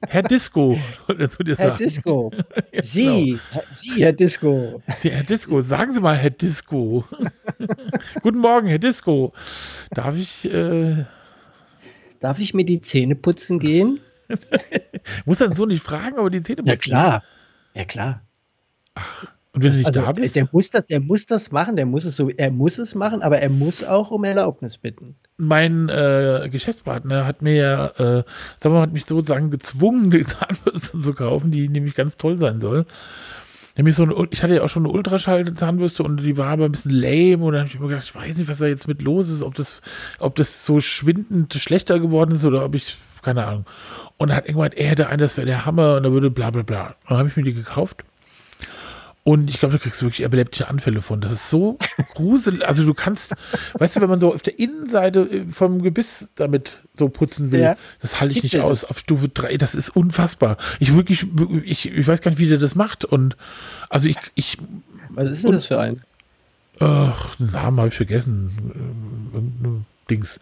Herr Disco, soll zu dir Herr sagen. Disco. Ja, Sie, Herr- Sie, Herr Disco. Sie, Herr Disco, sagen Sie mal, Herr Disco. Guten Morgen, Herr Disco. Darf ich, äh, Darf ich mir die Zähne putzen gehen? muss dein Sohn nicht fragen, aber die Zähne Ja, putzen? klar. Ja, klar. Und wenn du nicht Also, da bist? der, muss das, der muss das machen, der muss es so, er muss es machen, aber er muss auch um Erlaubnis bitten. mein äh, Geschäftspartner hat mir ja, äh, sag mal, hat mich sozusagen gezwungen, die Zahnbürste zu kaufen, die nämlich ganz toll sein soll. Nämlich so eine, ich hatte ja auch schon eine Ultraschall-Zahnbürste und die war aber ein bisschen lame und dann habe ich mir gedacht, ich weiß nicht, was da jetzt mit los ist, ob das, ob das so schwindend schlechter geworden ist oder ob ich, keine Ahnung. Und er hat irgendwann, er hätte einen, das wäre der Hammer und er würde bla bla bla. Und dann habe ich mir die gekauft. Und ich glaube, da kriegst du wirklich epileptische Anfälle von. Das ist so gruselig. Also du kannst, weißt du, wenn man so auf der Innenseite äh, vom Gebiss damit so putzen will, Ja. das halte ich nicht Kitzelt aus. Auf Stufe 3, das ist unfassbar. Ich wirklich, ich, ich weiß gar nicht, wie der das macht. Und also ich, ich Was ist denn das für ein? Ach, den Namen habe ich vergessen. Irgendein Dings.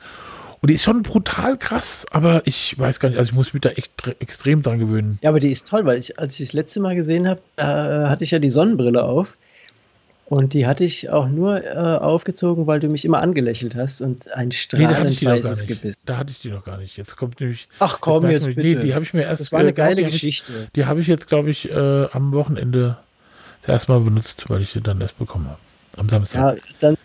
Und die ist schon brutal krass, aber ich weiß gar nicht, also ich muss mich da echt extrem dran gewöhnen. Ja, aber die ist toll, weil ich, als ich das letzte Mal gesehen habe, da äh, hatte ich ja die Sonnenbrille auf. Und die hatte ich auch nur äh, aufgezogen, weil du mich immer angelächelt hast und ein Nee, strahlend gar weißes. Gebiss. Da hatte ich die noch gar nicht. Jetzt kommt nämlich. Ach komm, jetzt wir- bitte. Nee, die habe ich mir erst. das war eine äh, geile die hab Geschichte. Ich, die habe ich jetzt, glaube ich, äh, am Wochenende das erste Mal benutzt, weil ich sie dann erst bekommen habe. Am Samstag. Ja, dann.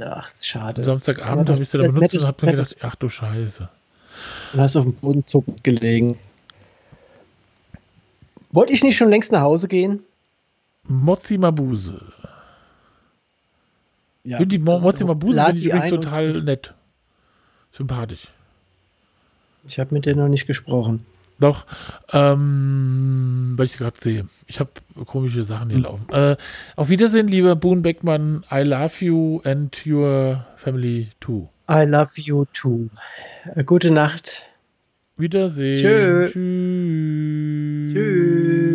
Ach, Am schade. Samstagabend habe ich sie dann benutzt nettes- und habe mir gedacht, ach du Scheiße. Und hast auf dem Boden zuckend gelegen. Wollte ich nicht schon längst nach Hause gehen? Mozzi Mabuse. Ja. Die Mo- Mozzi Mabuse finde ich übrigens total nett. Sympathisch. Ich habe mit dir noch nicht gesprochen. Doch, ähm, weil ich gerade sehe. Ich habe komische Sachen hier Hm. laufen. Äh, auf Wiedersehen, lieber Boone Beckmann. I love you and your family too. I love you too. Gute Nacht. Wiedersehen. Tschö. Tschüss. Tschüss.